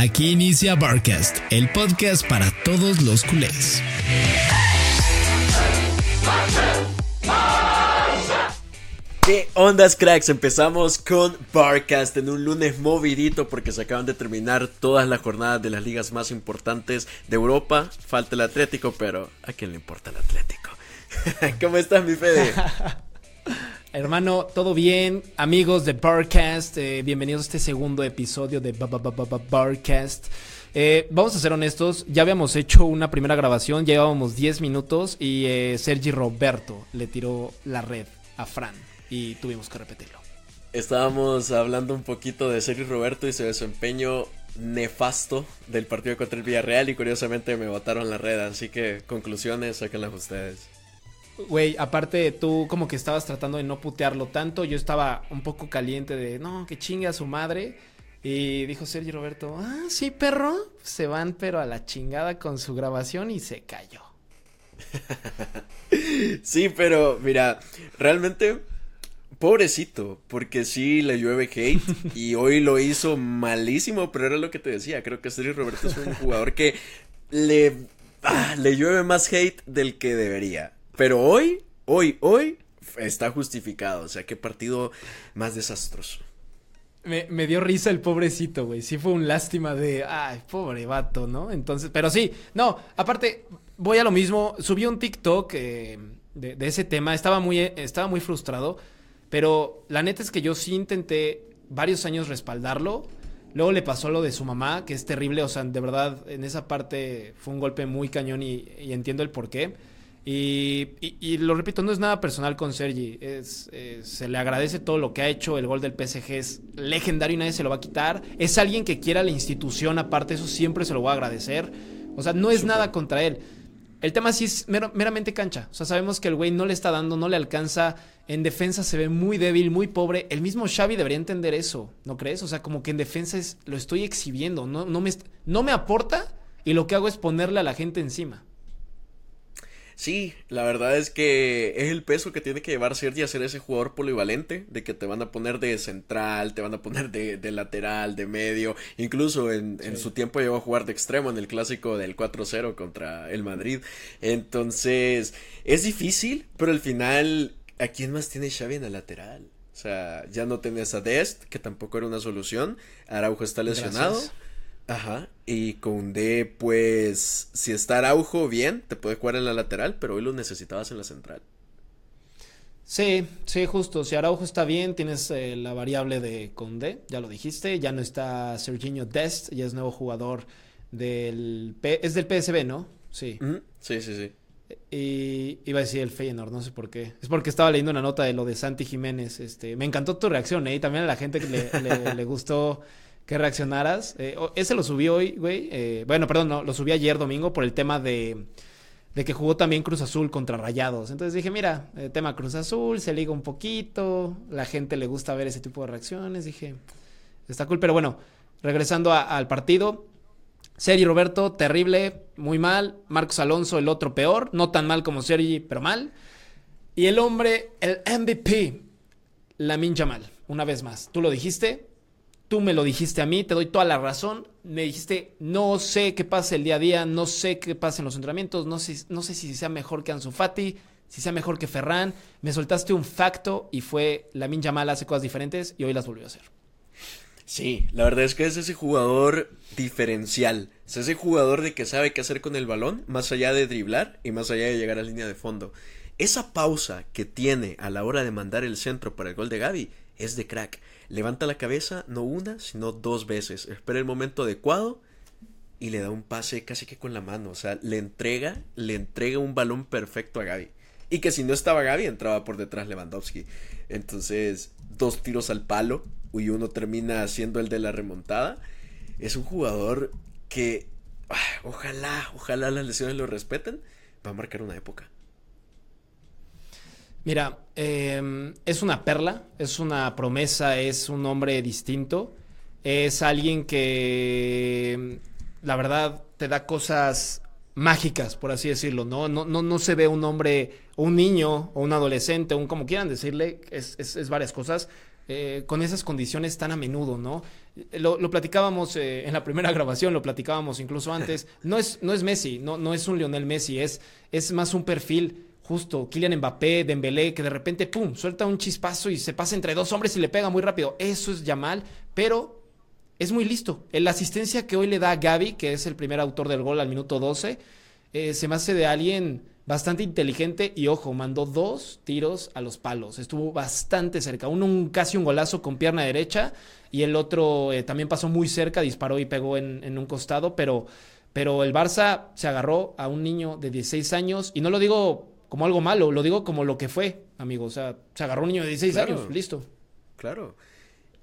Aquí inicia Barcast, el podcast para todos los culés. ¿Qué ondas, cracks? Empezamos con Barcast en un lunes movidito porque se acaban de terminar todas las jornadas de las ligas más importantes de Europa. Falta el Atlético, pero ¿a quién le importa el Atlético? ¿Cómo estás, mi Fede? Hermano, todo bien, amigos de Barcast, eh, bienvenidos a este segundo episodio de Barcast. Eh, vamos a ser honestos, ya habíamos hecho una primera grabación, llevábamos 10 minutos y eh, Sergi Roberto le tiró la red a Fran y tuvimos que repetirlo. Estábamos hablando un poquito de Sergi Roberto y su desempeño nefasto del partido contra el Villarreal y curiosamente me botaron la red, así que conclusiones, sáquenlas ustedes. Güey, aparte tú como que estabas tratando de no putearlo tanto, yo estaba un poco caliente de, no, que chingue a su madre. Y dijo Sergio Roberto, ah, sí, perro, se van pero a la chingada con su grabación y se cayó. sí, pero mira, realmente pobrecito, porque sí le llueve hate y hoy lo hizo malísimo, pero era lo que te decía, creo que Sergio Roberto es un jugador que le, ah, le llueve más hate del que debería. Pero hoy, hoy, hoy está justificado. O sea, qué partido más desastroso. Me, dio risa el pobrecito, güey. Sí fue un lástima de, ay, pobre vato, ¿no? Entonces, pero sí, no, aparte, voy a lo mismo. Subí un TikTok eh, de, de, ese tema. Estaba muy, estaba muy frustrado. Pero la neta es que yo sí intenté varios años respaldarlo. Luego le pasó lo de su mamá, que es terrible. O sea, de verdad, en esa parte fue un golpe muy cañón y, entiendo el por qué. Y, lo repito, no es nada personal con Sergi. Es, se le agradece todo lo que ha hecho. El gol del PSG es legendario y nadie se lo va a quitar. Es alguien que quiera la institución, aparte, eso siempre se lo voy a agradecer. O sea, no es nada contra él. El tema sí es meramente cancha. O sea, sabemos que el güey no le está dando, no le alcanza. En defensa se ve muy débil, muy pobre. El mismo Xavi debería entender eso, ¿no crees? O sea, como que en defensa es, lo estoy exhibiendo. No, no, me, no me aporta y lo que hago es ponerle a la gente encima. Sí, la verdad es que es el peso que tiene que llevar Sergi a ser ese jugador polivalente, de que te van a poner de central, te van a poner de, lateral, de medio, incluso en, en, su tiempo llegó a jugar de extremo en el clásico del 4-0 contra el Madrid. Entonces, es difícil, pero al final, ¿a quién más tiene Xavi en el lateral? O sea, ya no tenés a Dest, que tampoco era una solución, Araujo está lesionado. Ajá, y con D, pues, si está Araujo, bien, te puede jugar en la lateral, pero hoy lo necesitabas en la central. Sí, sí, justo. Si Araujo está bien, tienes eh, la variable de Conde, ya lo dijiste. Ya no está Serginho Dest, ya es nuevo jugador del. es del PSB, ¿no? Sí. Sí, sí, sí. Y iba a decir el Feyenoord, no sé por qué. Es porque estaba leyendo una nota de lo de Santi Jiménez. Este, me encantó tu reacción, ¿eh? Y también a la gente que le, le gustó que reaccionaras. Eh, ese lo subí hoy, güey. Eh, bueno, perdón, no, lo subí ayer domingo por el tema de, de que jugó también Cruz Azul contra Rayados. Entonces dije, mira, el tema Cruz Azul, se liga un poquito, la gente le gusta ver ese tipo de reacciones. Dije, está cool, pero bueno, regresando al partido. Sergi Roberto, terrible, muy mal. Marcos Alonso, el otro peor. No tan mal como Sergi, pero mal. Y el hombre, el MVP, Lamin Jamal, una vez más. Tú lo dijiste, Tú me lo dijiste a mí, te doy toda la razón. Me dijiste, no sé qué pasa el día a día, no sé qué pasa en los entrenamientos, no sé, no sé si sea mejor que Ansu Fati, si sea mejor que Ferran. Me soltaste un facto y fue la Min Yamal hace cosas diferentes y hoy las volvió a hacer. Sí, la verdad es que es ese jugador diferencial. Es ese jugador de que sabe qué hacer con el balón, más allá de driblar y más allá de llegar a línea de fondo. Esa pausa que tiene a la hora de mandar el centro para el gol de Gaby es de crack. Levanta la cabeza no una, sino dos veces. Espera el momento adecuado y le da un pase casi que con la mano. O sea, le entrega, le entrega un balón perfecto a Gaby. Y que si no estaba Gaby, entraba por detrás Lewandowski. Entonces, dos tiros al palo y uno termina siendo el de la remontada. Es un jugador que, ah, ojalá, ojalá las lesiones lo respeten. Va a marcar una época. Mira, em, es una perla, es una promesa, es un hombre distinto, es alguien que la verdad te da cosas mágicas, por así decirlo, ¿no? No, no, no se ve un hombre, un niño o un adolescente, un como quieran decirle, es, es, varias cosas, eh, con esas condiciones tan a menudo, ¿no? lo, platicábamos eh, en la primera grabación, lo platicábamos incluso antes. No es, no es Messi, no, no es un Lionel Messi, es, es más un perfil justo. Kylian Mbappé, Dembélé, que de repente, pum, suelta un chispazo y se pasa entre dos hombres y le pega muy rápido. Eso es Yamal, pero es muy listo. La asistencia que hoy le da Gaby, que es el primer autor del gol al minuto 12, eh, se me hace de alguien bastante inteligente y ojo, mandó dos tiros a los palos. Estuvo bastante cerca. Uno un, casi un golazo con pierna derecha y el otro eh, también pasó muy cerca, disparó y pegó en, un costado, pero, pero el Barça se agarró a un niño de 16 años y no lo digo como algo malo, lo digo como lo que fue, amigo. O sea, se agarró un niño de 16 años, listo. Claro.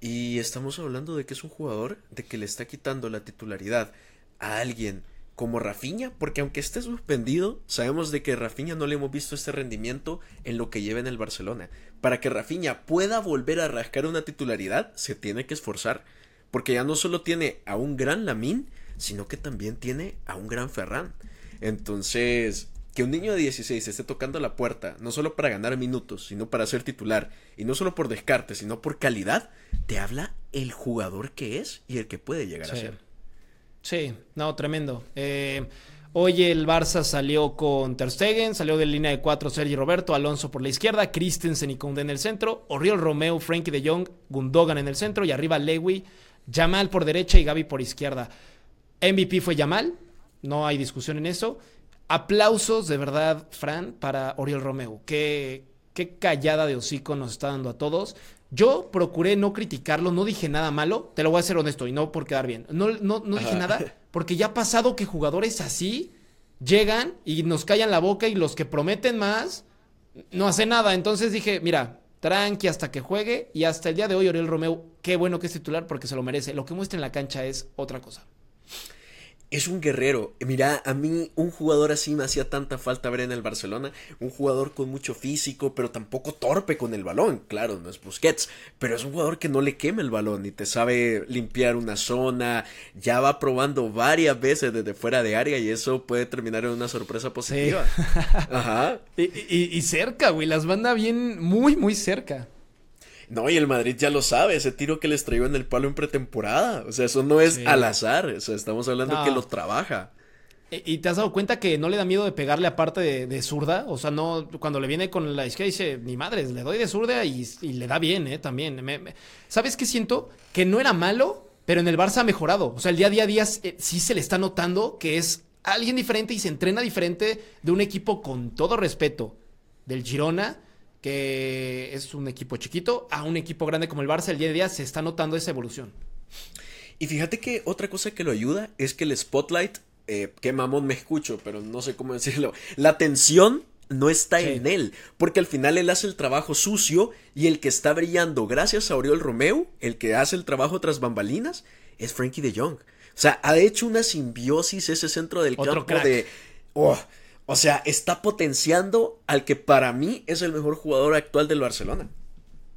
Y estamos hablando de que es un jugador de que le está quitando la titularidad a alguien como Rafinha, porque aunque esté suspendido, sabemos de que Rafinha no le hemos visto este rendimiento en lo que lleva en el Barcelona. Para que Rafinha pueda volver a rascar una titularidad, se tiene que esforzar, porque ya no solo tiene a un gran Lamín, sino que también tiene a un gran Ferran. Entonces, que un niño de 16 esté tocando la puerta, no solo para ganar minutos, sino para ser titular, y no solo por descarte, sino por calidad, te habla el jugador que es y el que puede llegar a ser. Sí, no, tremendo. Eh, hoy el Barça salió con Ter Stegen, salió de línea de cuatro Sergi Roberto, Alonso por la izquierda, Christensen y Koundé en el centro, Oriol Romeo, Frankie de Jong, Gundogan en el centro y arriba Lewy, Yamal por derecha y Gaby por izquierda. MVP fue Yamal, no hay discusión en eso. Aplausos de verdad, Fran, para Oriol Romeo. Qué, qué callada de hocico nos está dando a todos. Yo procuré no criticarlo, no dije nada malo, te lo voy a ser honesto y no por quedar bien. No, no, no dije nada porque ya ha pasado que jugadores así llegan y nos callan la boca y los que prometen más no hacen nada. Entonces dije, mira, tranqui hasta que juegue y hasta el día de hoy Oriol Romeo, qué bueno que es titular porque se lo merece. Lo que muestra en la cancha es otra cosa es un guerrero. Mira, a mí un jugador así me hacía tanta falta ver en el Barcelona. Un jugador con mucho físico, pero tampoco torpe con el balón. Claro, no es Busquets, pero es un jugador que no le quema el balón y te sabe limpiar una zona. Ya va probando varias veces desde fuera de área y eso puede terminar en una sorpresa positiva. Ajá. Y, y cerca, güey. Las banda bien, muy, muy cerca. No, y el Madrid ya lo sabe, ese tiro que les traigo en el palo en pretemporada. O sea, eso no es al azar, o sea, estamos hablando que lo trabaja. E, ¿Y te has dado cuenta que no le da miedo de pegarle aparte de, zurda? O sea, no, cuando le viene con la izquierda dice, ni madres, le doy de zurda y, le da bien, ¿eh? También. ¿Sabes qué siento? Que no era malo, pero en el Barça ha mejorado. O sea, el día a día, día eh, sí se le está notando que es alguien diferente y se entrena diferente de un equipo con todo respeto del Girona que es un equipo chiquito, a un equipo grande como el Barça, el día a día se está notando esa evolución. Y fíjate que otra cosa que lo ayuda es que el spotlight, eh, que mamón me escucho, pero no sé cómo decirlo, la atención no está en él, porque al final él hace el trabajo sucio y el que está brillando gracias a Oriol Romeo, el que hace el trabajo tras bambalinas, es Frankie de Jong. O sea, ha hecho una simbiosis ese centro del campo de... Oh, o sea, está potenciando al que para mí es el mejor jugador actual del Barcelona.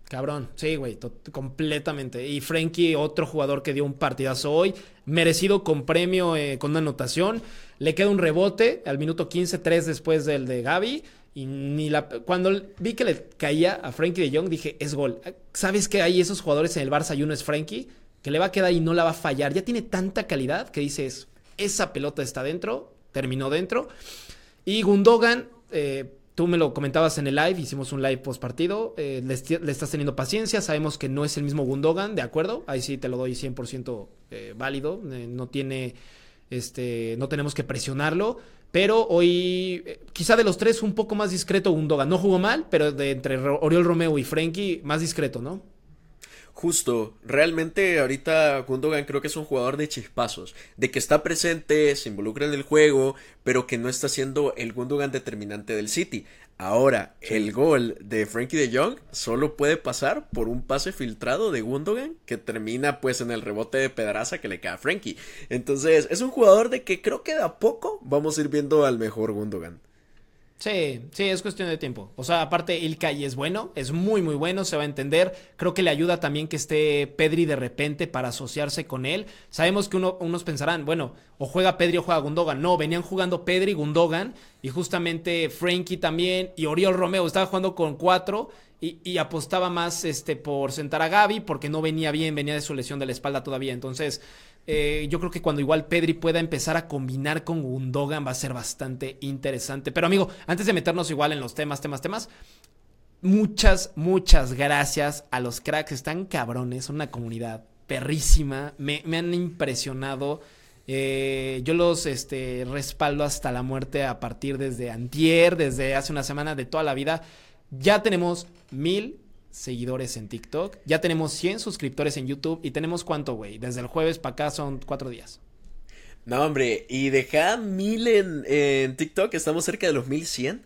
Cabrón, sí, güey, completamente. Y Frankie, otro jugador que dio un partidazo hoy, merecido con premio, eh, con una anotación. Le queda un rebote al minuto 15, 3 después del de Gaby. Y ni cuando vi que le caía a Frankie de Jong, dije, es gol. ¿Sabes que hay esos jugadores en el Barça y uno es Frankie? Que le va a quedar y no la va a fallar. Ya tiene tanta calidad que dices, esa pelota está dentro, terminó dentro. Y Gundogan, eh, tú me lo comentabas en el live, hicimos un live post partido, eh, le, estás teniendo paciencia, sabemos que no es el mismo Gundogan, ¿de acuerdo? Ahí sí te lo doy 100% eh, válido, no tiene, este, no tenemos que presionarlo, pero hoy, quizá de los tres, un poco más discreto Gundogan, no jugó mal, pero de entre Oriol Romeo y Frenkie, más discreto, ¿no? Justo, realmente ahorita Gundogan creo que es un jugador de chispazos, de que está presente, se involucra en el juego, pero que no está siendo el Gundogan determinante del City. Ahora, el gol de Frankie de Jong solo puede pasar por un pase filtrado de Gundogan que termina pues en el rebote de pedraza que le cae a Frankie. Entonces, es un jugador de que creo que de a poco vamos a ir viendo al mejor Gundogan. Sí, sí, es cuestión de tiempo. O sea, aparte Ilkay es bueno, es muy muy bueno, se va a entender. Creo que le ayuda también que esté Pedri de repente para asociarse con él. Sabemos que unos pensarán, bueno, o juega Pedri o juega Gundogan. No, venían jugando Pedri, Gundogan y justamente Frankie también y Oriol Romeo estaba jugando con cuatro y, y, apostaba más este por sentar a Gaby porque no venía bien, venía de su lesión de la espalda todavía. Entonces, eh, yo creo que cuando igual Pedri pueda empezar a combinar con Gundogan va a ser bastante interesante. Pero amigo, antes de meternos igual en los temas, temas, temas, muchas, muchas gracias a los cracks. Están cabrones, son una comunidad perrísima. Me, han impresionado. Eh, yo los este, respaldo hasta la muerte a partir desde antier, desde hace una semana, de toda la vida. Ya tenemos mil seguidores en TikTok. Ya tenemos 100 suscriptores en YouTube. ¿Y tenemos cuánto, güey? Desde el jueves para acá son cuatro días. No, hombre, y deja mil en, en TikTok, estamos cerca de los 1100.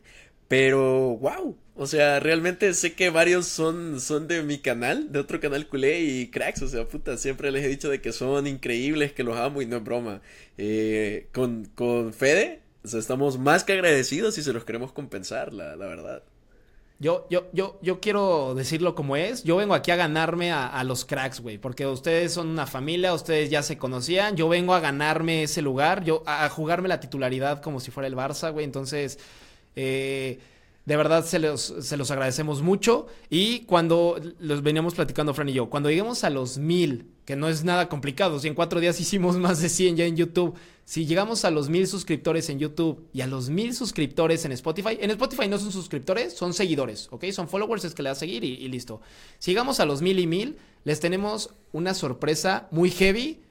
Pero, wow, o sea, realmente sé que varios son, son de mi canal, de otro canal culé y cracks, o sea, puta, siempre les he dicho de que son increíbles, que los amo y no es broma. Eh, con, con Fede, o sea, estamos más que agradecidos y se los queremos compensar, la, la verdad. Yo, yo, yo, yo quiero decirlo como es. Yo vengo aquí a ganarme a, los cracks, güey. Porque ustedes son una familia, ustedes ya se conocían. Yo vengo a ganarme ese lugar, yo a, jugarme la titularidad como si fuera el Barça, güey. Entonces, eh, de verdad se los, se los agradecemos mucho. Y cuando los veníamos platicando, Fran y yo, cuando lleguemos a los mil, que no es nada complicado, si en cuatro días hicimos más de 100 ya en YouTube, si llegamos a los mil suscriptores en YouTube y a los mil suscriptores en Spotify, en Spotify no son suscriptores, son seguidores, ¿ok? Son followers, es que le das a seguir y, listo. Si llegamos a los mil y mil, les tenemos una sorpresa muy heavy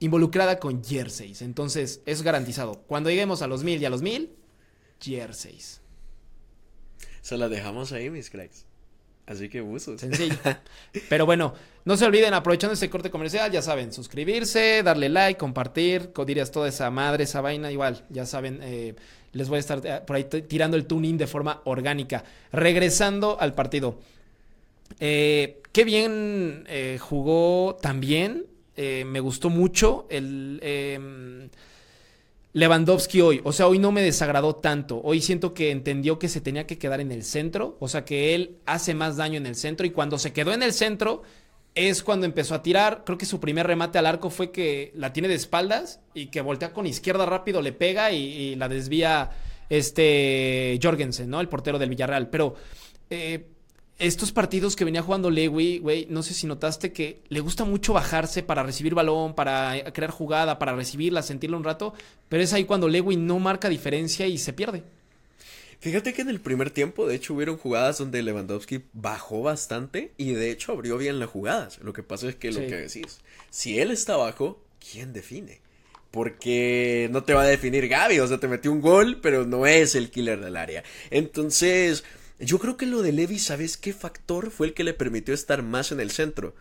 involucrada con jerseys. Entonces, es garantizado. Cuando lleguemos a los mil y a los mil, jerseys. Se la dejamos ahí, mis cracks. Así que usos. Sencillo. Pero bueno, no se olviden, aprovechando este corte comercial, ya saben, suscribirse, darle like, compartir, dirías toda esa madre, esa vaina, igual, ya saben, eh, les voy a estar eh, por ahí tirando el tuning de forma orgánica. Regresando al partido. Eh, qué bien jugó también. me gustó mucho el em, Lewandowski hoy. O sea, hoy no me desagradó tanto. Hoy siento que entendió que se tenía que quedar en el centro. O sea, que él hace más daño en el centro. Y cuando se quedó en el centro, es cuando empezó a tirar. Creo que su primer remate al arco fue que la tiene de espaldas y que voltea con izquierda rápido, le pega y, la desvía este Jorgensen, ¿no? El portero del Villarreal. Pero eh, estos partidos que venía jugando Lewy, güey, no sé si notaste que le gusta mucho bajarse para recibir balón, para crear jugada, para recibirla, sentirla un rato, pero es ahí cuando Lewy no marca diferencia y se pierde. Fíjate que en el primer tiempo, de hecho, hubieron jugadas donde Lewandowski bajó bastante y de hecho abrió bien las jugadas. Lo que pasa es que lo que decís, si él está abajo, ¿quién define? Porque no te va a definir Gaby, o sea, te metió un gol, pero no es el killer del área. Entonces, yo creo que lo de Levi, ¿sabes qué factor fue el que le permitió estar más en el centro?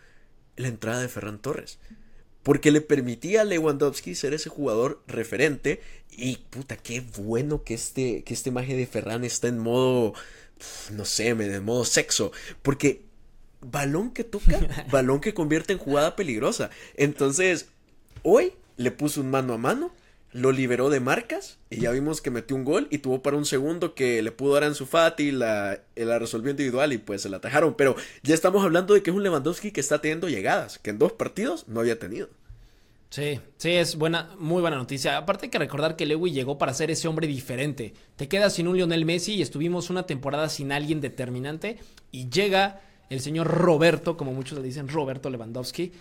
La entrada de Ferran Torres. Porque le permitía a Lewandowski ser ese jugador referente. Y puta, qué bueno que este, que este maje de Ferran está en modo. No sé, en modo sexo. Porque balón que toca, balón que convierte en jugada peligrosa. Entonces, hoy le puso un mano a mano lo liberó de marcas y ya vimos que metió un gol y tuvo para un segundo que le pudo dar a Ansu Fati, la, la resolvió individual y pues se la atajaron. Pero ya estamos hablando de que es un Lewandowski que está teniendo llegadas, que en dos partidos no había tenido. Sí, sí, es buena, muy buena noticia. Aparte hay que recordar que Lewy llegó para ser ese hombre diferente. Te quedas sin un Lionel Messi y estuvimos una temporada sin alguien determinante y llega el señor Roberto, como muchos le dicen, Roberto Lewandowski,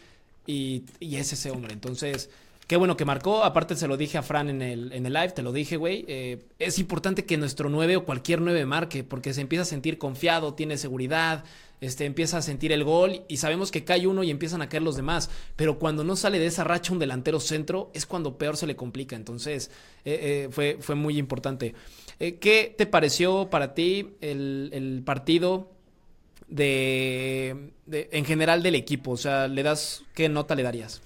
y, y es ese hombre. Entonces, Qué bueno que marcó. Aparte, se lo dije a Fran en el, en el live, te lo dije, güey. Eh, es importante que nuestro 9 o cualquier 9 marque, porque se empieza a sentir confiado, tiene seguridad, este, empieza a sentir el gol y sabemos que cae uno y empiezan a caer los demás. Pero cuando no sale de esa racha un delantero centro, es cuando peor se le complica. Entonces, eh, eh, fue, fue muy importante. ¿Qué te pareció para ti el, partido? De, de, en general del equipo, o sea, le das qué nota le darías?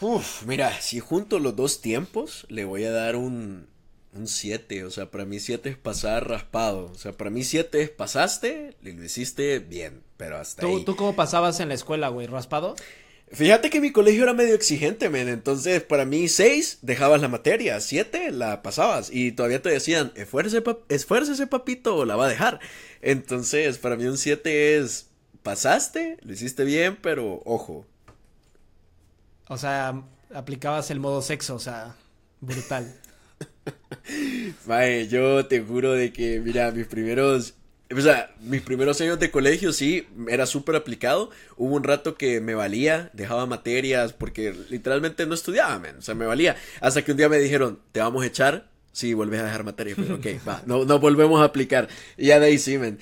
Uf, mira, si junto los dos tiempos, le voy a dar un, un 7. O sea, para mí 7 es pasar raspado. O sea, para mí 7 es pasaste, lo hiciste bien, pero hasta ¿Tú, ahí. ¿Tú cómo pasabas en la escuela, güey? ¿Raspado? Fíjate que mi colegio era medio exigente, men. Entonces, para mí, 6 dejabas la materia, 7 la pasabas. Y todavía te decían, esfuércese, esfuércese, papito, o la va a dejar. Entonces, para mí, un 7 es, pasaste, lo hiciste bien, pero ojo. O sea, aplicabas el modo sexo, o sea, brutal. Mae, yo te juro de que, mira, mis primeros o sea, mis primeros años de colegio sí, era súper aplicado. Hubo un rato que me valía, dejaba materias porque literalmente no estudiaba, O sea, me valía. Hasta que un día me dijeron, te vamos a echar si vuelves a dejar materias. Pero ok, va, no, no volvemos a aplicar. Y ya de ahí sí, men.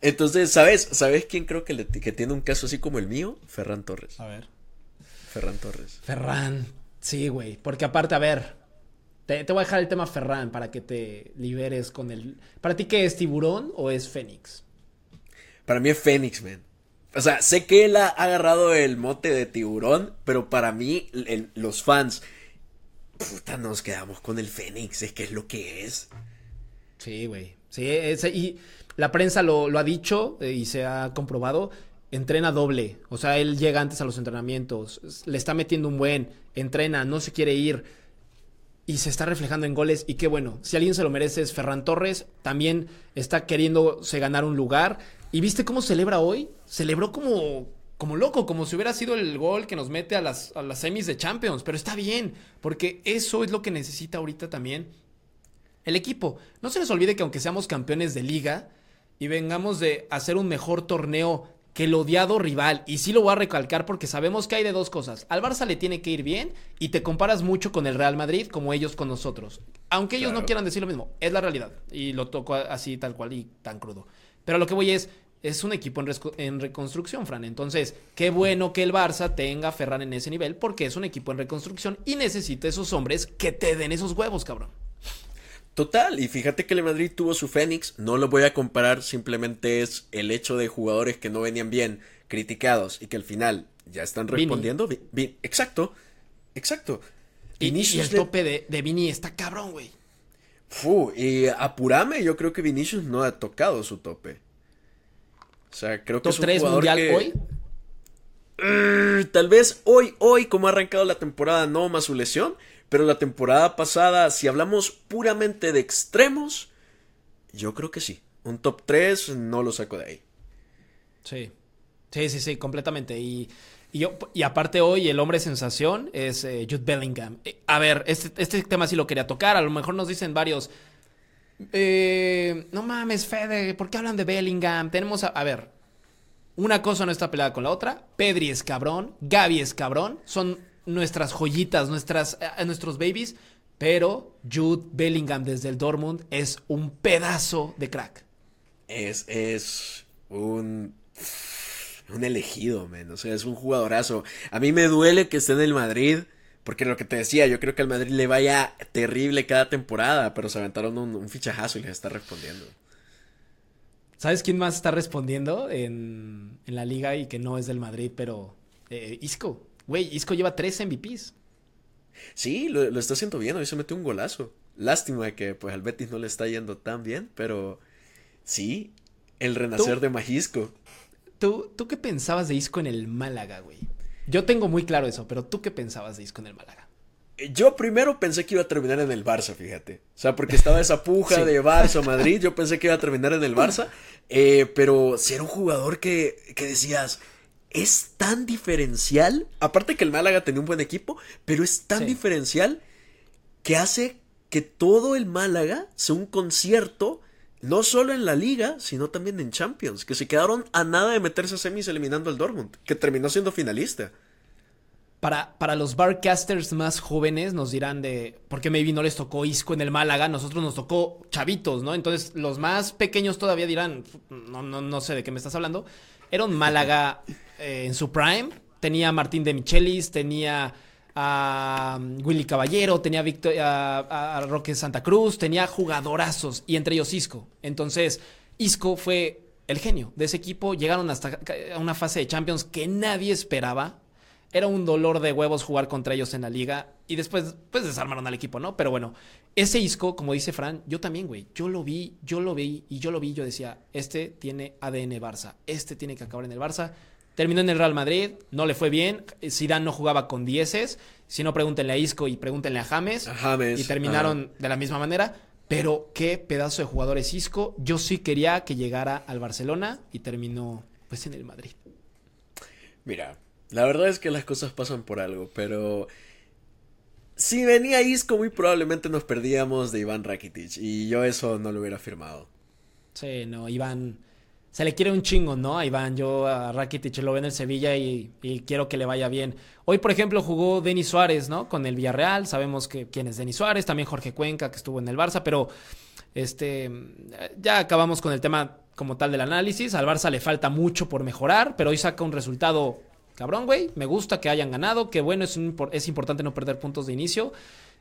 Entonces, ¿sabes? ¿Sabes quién creo que, que tiene un caso así como el mío? Ferran Torres. A ver. Ferran Torres. Ferran. Sí, güey. Porque aparte, a ver, te, voy a dejar el tema Ferran para que te liberes con el... ¿Para ti qué es tiburón o es Fénix? Para mí es Fénix, man. O sea, sé que él ha agarrado el mote de tiburón, pero para mí, los fans, puta, nos quedamos con el Fénix, es que es lo que es. Sí, güey. Sí, y la prensa lo, lo ha dicho eh, y se ha comprobado. Entrena doble. O sea, él llega antes a los entrenamientos. Le está metiendo un buen. Entrena, no se quiere ir y se está reflejando en goles y qué bueno, si alguien se lo merece es Ferran Torres, también está queriéndose ganar un lugar y viste cómo celebra hoy, celebró como como loco, como si hubiera sido el gol que nos mete a las, a las semis de Champions, pero está bien, porque eso es lo que necesita ahorita también el equipo. No se les olvide que aunque seamos campeones de liga y vengamos de hacer un mejor torneo que el odiado rival, y sí lo voy a recalcar porque sabemos que hay de dos cosas, al Barça le tiene que ir bien y te comparas mucho con el Real Madrid como ellos con nosotros. Aunque ellos no quieran decir lo mismo, es la realidad y lo toco así tal cual y tan crudo. Pero lo que voy es, es un equipo en, en, reconstrucción, Fran. Entonces, qué bueno que el Barça tenga a Ferran en ese nivel porque es un equipo en reconstrucción y necesita esos hombres que te den esos huevos, cabrón. Total, y fíjate que el Madrid tuvo su Fénix, no lo voy a comparar, simplemente es el hecho de jugadores que no venían bien, criticados y que al final ya están respondiendo. exacto, exacto. Y, el tope de, de Vini está cabrón, güey. y apurame, yo creo que Vinicius no ha tocado su tope. O sea, creo que es un 3 mundial hoy. tal vez hoy, hoy, como ha arrancado la temporada, no más su lesión pero la temporada pasada, si hablamos puramente de extremos, yo creo que sí. Un top 3 no lo saco de ahí. Sí. Sí, sí, sí, completamente. Y, yo, y aparte hoy el hombre sensación es eh, Jude Bellingham. Eh, a ver, este, este, tema sí lo quería tocar. A lo mejor nos dicen varios. Eh, no mames, Fede, ¿por qué hablan de Bellingham? Tenemos a, a ver, una cosa no está peleada con la otra. Pedri es cabrón, Gaby es cabrón. Son nuestras joyitas, nuestras, eh, nuestros babies, pero Jude Bellingham desde el Dortmund es un pedazo de crack. Es, es un, un elegido, men. O sea, es un jugadorazo. A mí me duele que esté en el Madrid. Porque lo que te decía, yo creo que al Madrid le vaya terrible cada temporada, pero se aventaron un, fichajazo y les está respondiendo. ¿Sabes quién más está respondiendo en, en la liga y que no es del Madrid, pero eh, Isco? Güey, Isco lleva tres MVPs. Sí, lo, está haciendo bien. Hoy se metió un golazo. Lástima que pues al Betis no le está yendo tan bien, pero sí, el renacer de Majisco. ¿tú, ¿Tú qué pensabas de Isco en el Málaga, güey? Yo tengo muy claro eso, pero ¿tú qué pensabas de Isco en el Málaga? Eh, yo primero pensé que iba a terminar en el Barça, fíjate. O sea, porque estaba esa puja de Barça Madrid, yo pensé que iba a terminar en el Barça. Eh, pero si era un jugador que, que decías, es tan diferencial. Aparte que el Málaga tenía un buen equipo, pero es tan diferencial que hace que todo el Málaga sea un concierto, no solo en la liga, sino también en Champions, que se quedaron a nada de meterse a semis eliminando al Dortmund, que terminó siendo finalista. Para, para, los barcasters más jóvenes nos dirán de por qué maybe no les tocó Isco en el Málaga, nosotros nos tocó chavitos, ¿no? Entonces los más pequeños todavía dirán, no, no, no sé de qué me estás hablando. Era un Málaga eh, en su prime. Tenía a Martín de Michelis, tenía a um, Willy Caballero, tenía a, a, Roque Santa Cruz, tenía jugadorazos y entre ellos Isco. Entonces, Isco fue el genio de ese equipo. Llegaron hasta una fase de Champions que nadie esperaba. Era un dolor de huevos jugar contra ellos en la liga. Y después, pues desarmaron al equipo, ¿no? Pero bueno, ese Isco, como dice Fran, yo también, güey. Yo lo vi, yo lo vi y yo lo vi. Yo decía, este tiene ADN Barça. Este tiene que acabar en el Barça Terminó en el Real Madrid, no le fue bien. Zidane no jugaba con dieces. Si no, pregúntenle a Isco y pregúntenle a James. A James, Y terminaron de la misma manera. Pero qué pedazo de jugador es Isco. Yo sí quería que llegara al Barcelona y terminó pues en el Madrid. Mira, la verdad es que las cosas pasan por algo, pero si venía Isco muy probablemente nos perdíamos de Iván Rakitic y yo eso no lo hubiera firmado. Sí, no, Iván. Se le quiere un chingo, ¿no? A Iván, yo a Rakitic lo veo en el Sevilla y, quiero que le vaya bien. Hoy, por ejemplo, jugó Denis Suárez, ¿no? Con el Villarreal. Sabemos que quién es Denis Suárez, también Jorge Cuenca, que estuvo en el Barça, pero este ya acabamos con el tema como tal del análisis. Al Barça le falta mucho por mejorar, pero hoy saca un resultado cabrón, güey. Me gusta que hayan ganado, que bueno, es, un- es importante no perder puntos de inicio.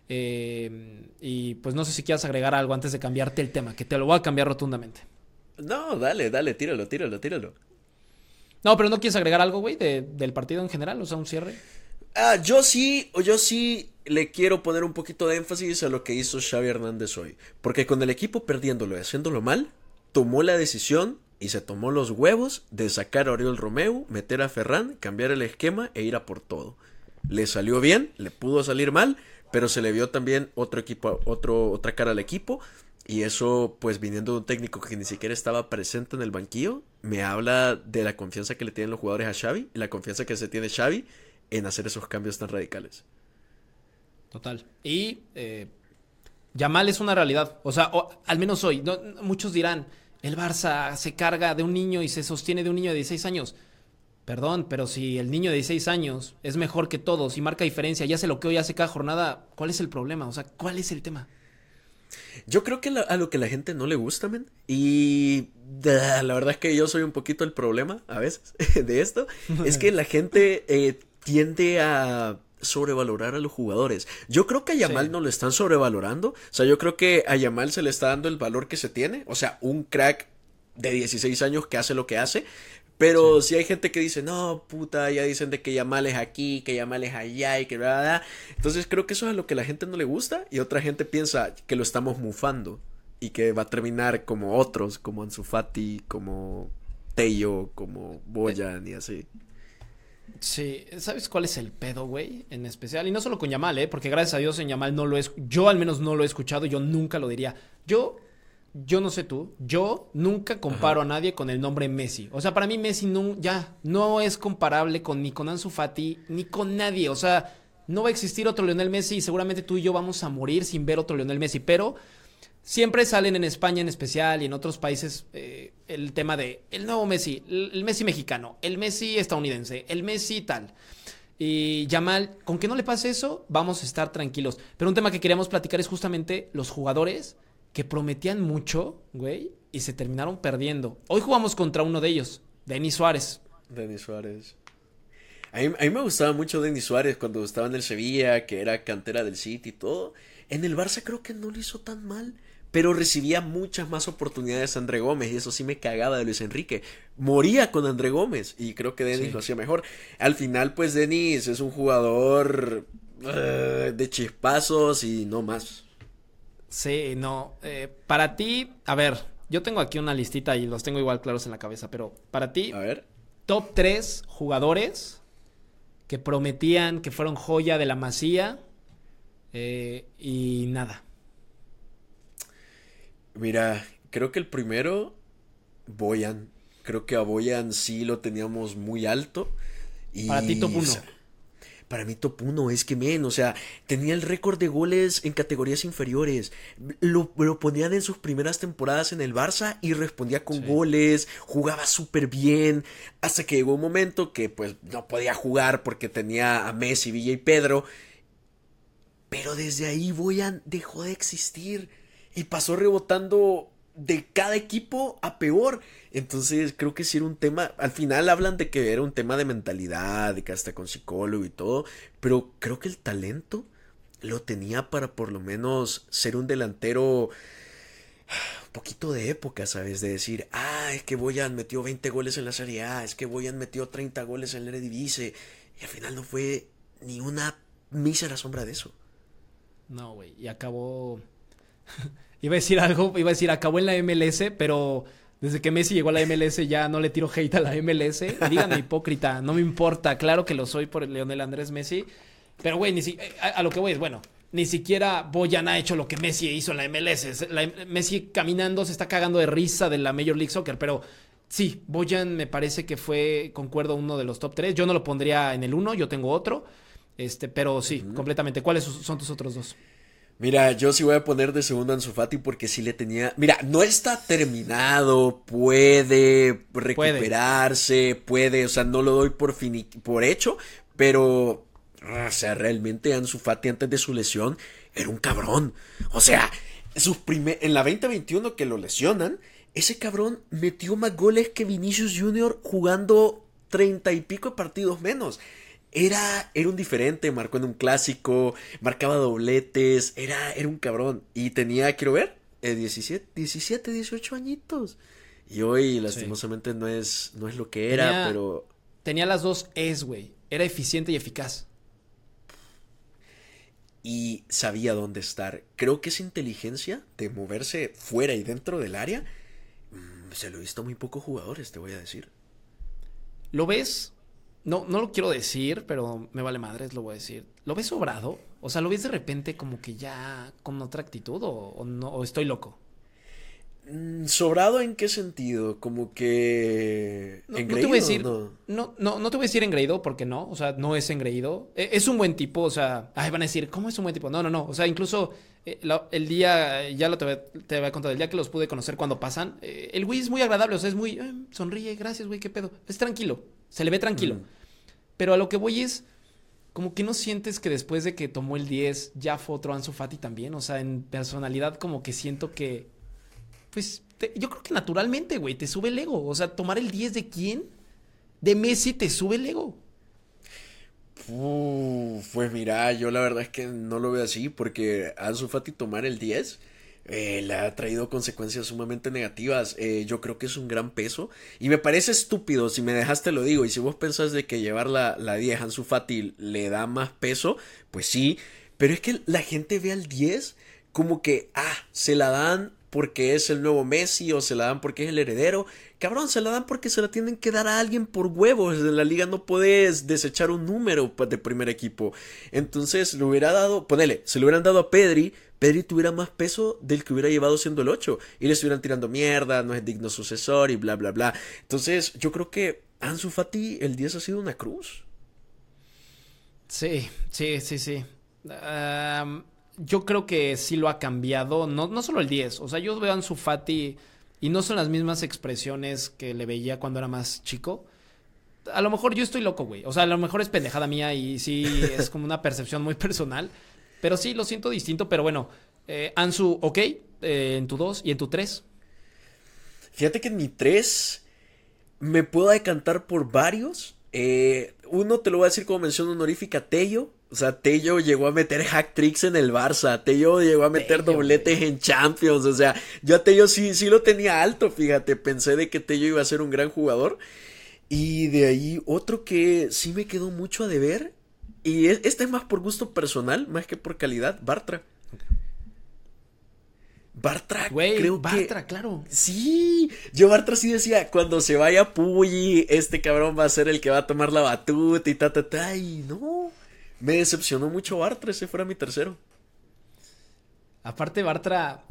Eh, y pues no sé si quieras agregar algo antes de cambiarte el tema, que te lo voy a cambiar rotundamente. No, dale, dale, tíralo, tíralo, tíralo. No, pero no quieres agregar algo, güey, de- del partido en general, o sea, un cierre. Ah, yo sí, o yo sí le quiero poner un poquito de énfasis a lo que hizo Xavi Hernández hoy. Porque con el equipo perdiéndolo y haciéndolo mal, tomó la decisión y se tomó los huevos de sacar a Oriol Romeu, meter a Ferran, cambiar el esquema e ir a por todo. Le salió bien, le pudo salir mal, pero se le vio también otro equipo, otro, otra cara al equipo. Y eso, pues viniendo de un técnico que ni siquiera estaba presente en el banquillo, me habla de la confianza que le tienen los jugadores a Xavi y la confianza que se tiene Xavi en hacer esos cambios tan radicales. Total. Y eh, Yamal es una realidad. O sea, al menos hoy. no- muchos dirán, el Barça se carga de un niño y se sostiene de un niño de 16 años. Perdón, pero si el niño de 16 años es mejor que todos y marca diferencia y hace lo que hoy hace cada jornada, ¿cuál es el problema? O sea, ¿cuál es el tema? Yo creo que la- a lo que la gente no le gusta, men. Y da, la verdad es que yo soy un poquito el problema a veces de esto. Es que la gente eh, tiende a sobrevalorar a los jugadores. Yo creo que a Yamal Sí. no lo están sobrevalorando. O sea, yo creo que a Yamal se le está dando el valor que se tiene. O sea, un crack de 16 años que hace lo que hace. Pero si hay gente que dice, no, puta, ya dicen de que Yamal es aquí, que Yamal es allá y que bla, bla, bla". Entonces creo que eso es a lo que la gente no le gusta y otra gente piensa que lo estamos mufando y que va a terminar como otros, como Ansu Fati, como Tello, como Boyan y así. Sí, ¿sabes cuál es el pedo, güey? En especial, y no solo con Yamal, ¿eh? Porque gracias a Dios en Yamal no lo es, yo al menos no lo he escuchado, yo nunca lo diría. Yo, yo no sé tú, yo nunca comparo a nadie con el nombre Messi. O sea, para mí Messi no, ya, no es comparable con ni con Ansu Fati, ni con nadie. O sea, no va a existir otro Lionel Messi y seguramente tú y yo vamos a morir sin ver otro Lionel Messi, pero... Siempre salen en España en especial y en otros países eh, el tema de el nuevo Messi, el, el Messi mexicano, el Messi estadounidense, el Messi tal. Y Yamal, con que no le pase eso, vamos a estar tranquilos. Pero un tema que queríamos platicar es justamente los jugadores que prometían mucho, güey, y se terminaron perdiendo. Hoy jugamos contra uno de ellos, Denis Suárez. Denis Suárez. A mí, a mí me gustaba mucho Denis Suárez cuando estaba en el Sevilla, que era cantera del City y todo. En el Barça creo que no lo hizo tan mal, pero recibía muchas más oportunidades André Gómez y eso sí me cagaba de Luis Enrique. Moría con André Gómez y creo que Denis Sí. lo hacía mejor. Al final, pues Denis es un jugador eh, de chispazos y no más. Sí, no. eh, para ti, a ver, yo tengo aquí una listita y los tengo igual claros en la cabeza, pero para ti, A ver. top 3 jugadores que prometían que fueron joya de la masía eh, y nada. Mira, creo que el primero, Boyan. Creo que a Boyan sí lo teníamos muy alto. Y, Para ti, top o uno. sea, para mí top 1, es que men, o sea, tenía el récord de goles en categorías inferiores. Lo, lo ponían en sus primeras temporadas en el Barça y respondía con Sí. goles, jugaba súper bien, hasta que llegó un momento que pues no podía jugar porque tenía a Messi, Villa y Pedro. Pero desde ahí Boyan dejó de existir y pasó rebotando de cada equipo a peor. Entonces creo que sí era un tema, al final hablan de que era un tema de mentalidad, de que hasta con psicólogo y todo, pero creo que el talento lo tenía para por lo menos ser un delantero un poquito de época, ¿sabes? De decir, ah, es que Boyan metió 20 goles en la Serie A, es que Boyan metió 30 goles en la Eredivisie, y al final no fue ni una mísera sombra de eso. No, güey. Y acabó. iba a decir algo, iba a decir acabó en la MLS, pero Desde que Messi llegó a la MLS ya no le tiro hate a la MLS. Díganme hipócrita, no me importa. Claro que lo soy por el Leonel Andrés Messi. Pero, güey, ni si, a, a, lo que voy es, bueno, ni siquiera Boyan ha hecho lo que Messi hizo en la MLS. La, Messi caminando se está cagando de risa de la Major League Soccer, pero sí, Boyan me parece que fue, concuerdo, uno de los top 3. Yo no lo pondría en el 1, yo tengo otro. Este, pero sí, uh -huh. completamente. ¿Cuáles son tus otros dos? Mira, yo sí voy a poner de segundo a Ansu Fati porque sí le tenía. Mira, no está terminado, puede recuperarse, puede, puede o sea, no lo doy por, fini por hecho, pero. O sea, realmente Ansu Fati antes de su lesión era un cabrón. O sea, sus primer, en la 2021 que lo lesionan, ese cabrón metió más goles que Vinicius Jr. jugando treinta y pico partidos menos. Era, era un diferente, marcó en un clásico, marcaba dobletes, era, era un cabrón. Y tenía, quiero ver, eh, 17, 17, 18 añitos. Y hoy, lastimosamente, sí. no, es, no es lo que era, tenía, pero. Tenía las dos es, güey. Era eficiente y eficaz. Y sabía dónde estar. Creo que esa inteligencia de moverse fuera y dentro del área. Mmm, se lo he visto muy pocos jugadores, te voy a decir. ¿Lo ves no, no lo quiero decir, pero me vale madres, lo voy a decir. ¿Lo ves sobrado? O sea, ¿lo ves de repente como que ya con otra actitud o, o no, o estoy loco? ¿Sobrado en qué sentido? Como que. No, ¿engreído, no te voy a decir. No? no? No, no, te voy a decir engreído porque no. O sea, no es engreído. Es un buen tipo. O sea, ay, van a decir, ¿cómo es un buen tipo? No, no, no. O sea, incluso eh, la, el día, ya lo te, voy, te voy a contar, el día que los pude conocer cuando pasan, eh, el güey es muy agradable. O sea, es muy. Eh, sonríe, gracias, güey, qué pedo. Es tranquilo. Se le ve tranquilo. Mm. Pero a lo que voy es. Como que no sientes que después de que tomó el 10 ya fue otro Ansu Fati también. O sea, en personalidad, como que siento que pues te, yo creo que naturalmente, güey, te sube el ego. O sea, tomar el 10 de quién? De Messi te sube el ego. Uf, pues mira, yo la verdad es que no lo veo así porque Ansu Fati tomar el 10 eh, le ha traído consecuencias sumamente negativas. Eh, yo creo que es un gran peso y me parece estúpido, si me dejaste lo digo, y si vos pensás de que llevar la, la 10 a Ansu Fati le da más peso, pues sí, pero es que la gente ve al 10 como que, ah, se la dan porque es el nuevo Messi o se la dan porque es el heredero. Cabrón, se la dan porque se la tienen que dar a alguien por huevos. En la liga no puedes desechar un número de primer equipo. Entonces, le hubiera dado, ponele, se le hubieran dado a Pedri, Pedri tuviera más peso del que hubiera llevado siendo el 8. Y le estuvieran tirando mierda, no es digno sucesor y bla, bla, bla. Entonces, yo creo que Ansu Fati, el 10 ha sido una cruz. Sí, sí, sí, sí. Yo creo que sí lo ha cambiado, no, no solo el 10, o sea, yo veo Ansu Fati y no son las mismas expresiones que le veía cuando era más chico. A lo mejor yo estoy loco, güey. O sea, a lo mejor es pendejada mía y sí es como una percepción muy personal. Pero sí, lo siento distinto. Pero bueno, eh, Ansu, ok, eh, en tu 2 y en tu 3. Fíjate que en mi 3 me puedo decantar por varios. Eh, uno te lo voy a decir como mención honorífica, Tello. O sea, Tello llegó a meter hack tricks en el Barça. Tello llegó a meter Tello, dobletes güey. en Champions. O sea, yo a Tello sí, sí lo tenía alto, fíjate. Pensé de que Tello iba a ser un gran jugador. Y de ahí otro que sí me quedó mucho a deber. Y este es más por gusto personal, más que por calidad, Bartra. Bartra, Güey, creo Bartra, que... claro. Sí, yo Bartra sí decía, cuando se vaya Puyi, este cabrón va a ser el que va a tomar la batuta y ta, ta, ta, y no. Me decepcionó mucho Bartra, ese fuera mi tercero. Aparte, Bartra,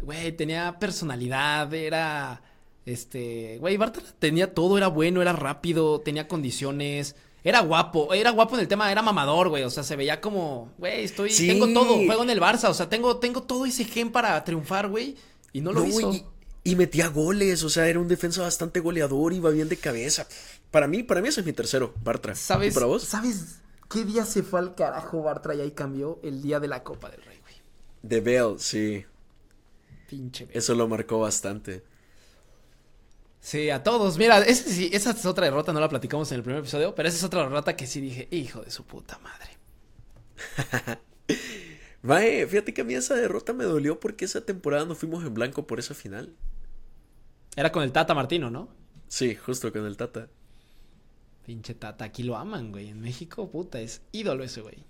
güey, tenía personalidad, era, este, güey, Bartra tenía todo, era bueno, era rápido, tenía condiciones, era guapo, era guapo en el tema, era mamador, güey, o sea, se veía como, güey, estoy, sí. tengo todo, juego en el Barça, o sea, tengo, tengo todo ese gen para triunfar, güey, y no lo no, hizo. Y, y, metía goles, o sea, era un defensa bastante goleador, iba bien de cabeza. Para mí, para mí ese es mi tercero, Bartra. ¿Sabes? ¿Y para vos? ¿Sabes? ¿Qué día se fue al carajo Bartra y ahí cambió? El día de la Copa del Rey, güey. De Bell, sí. Pinche Bell. Eso lo marcó bastante. Sí, a todos. Mira, ese, sí, esa es otra derrota, no la platicamos en el primer episodio, pero esa es otra derrota que sí dije, hijo de su puta madre. Mae, fíjate que a mí esa derrota me dolió porque esa temporada no fuimos en blanco por esa final. Era con el Tata Martino, ¿no? Sí, justo con el Tata. Pinche Tata, aquí lo aman, güey. En México, puta, es ídolo ese güey.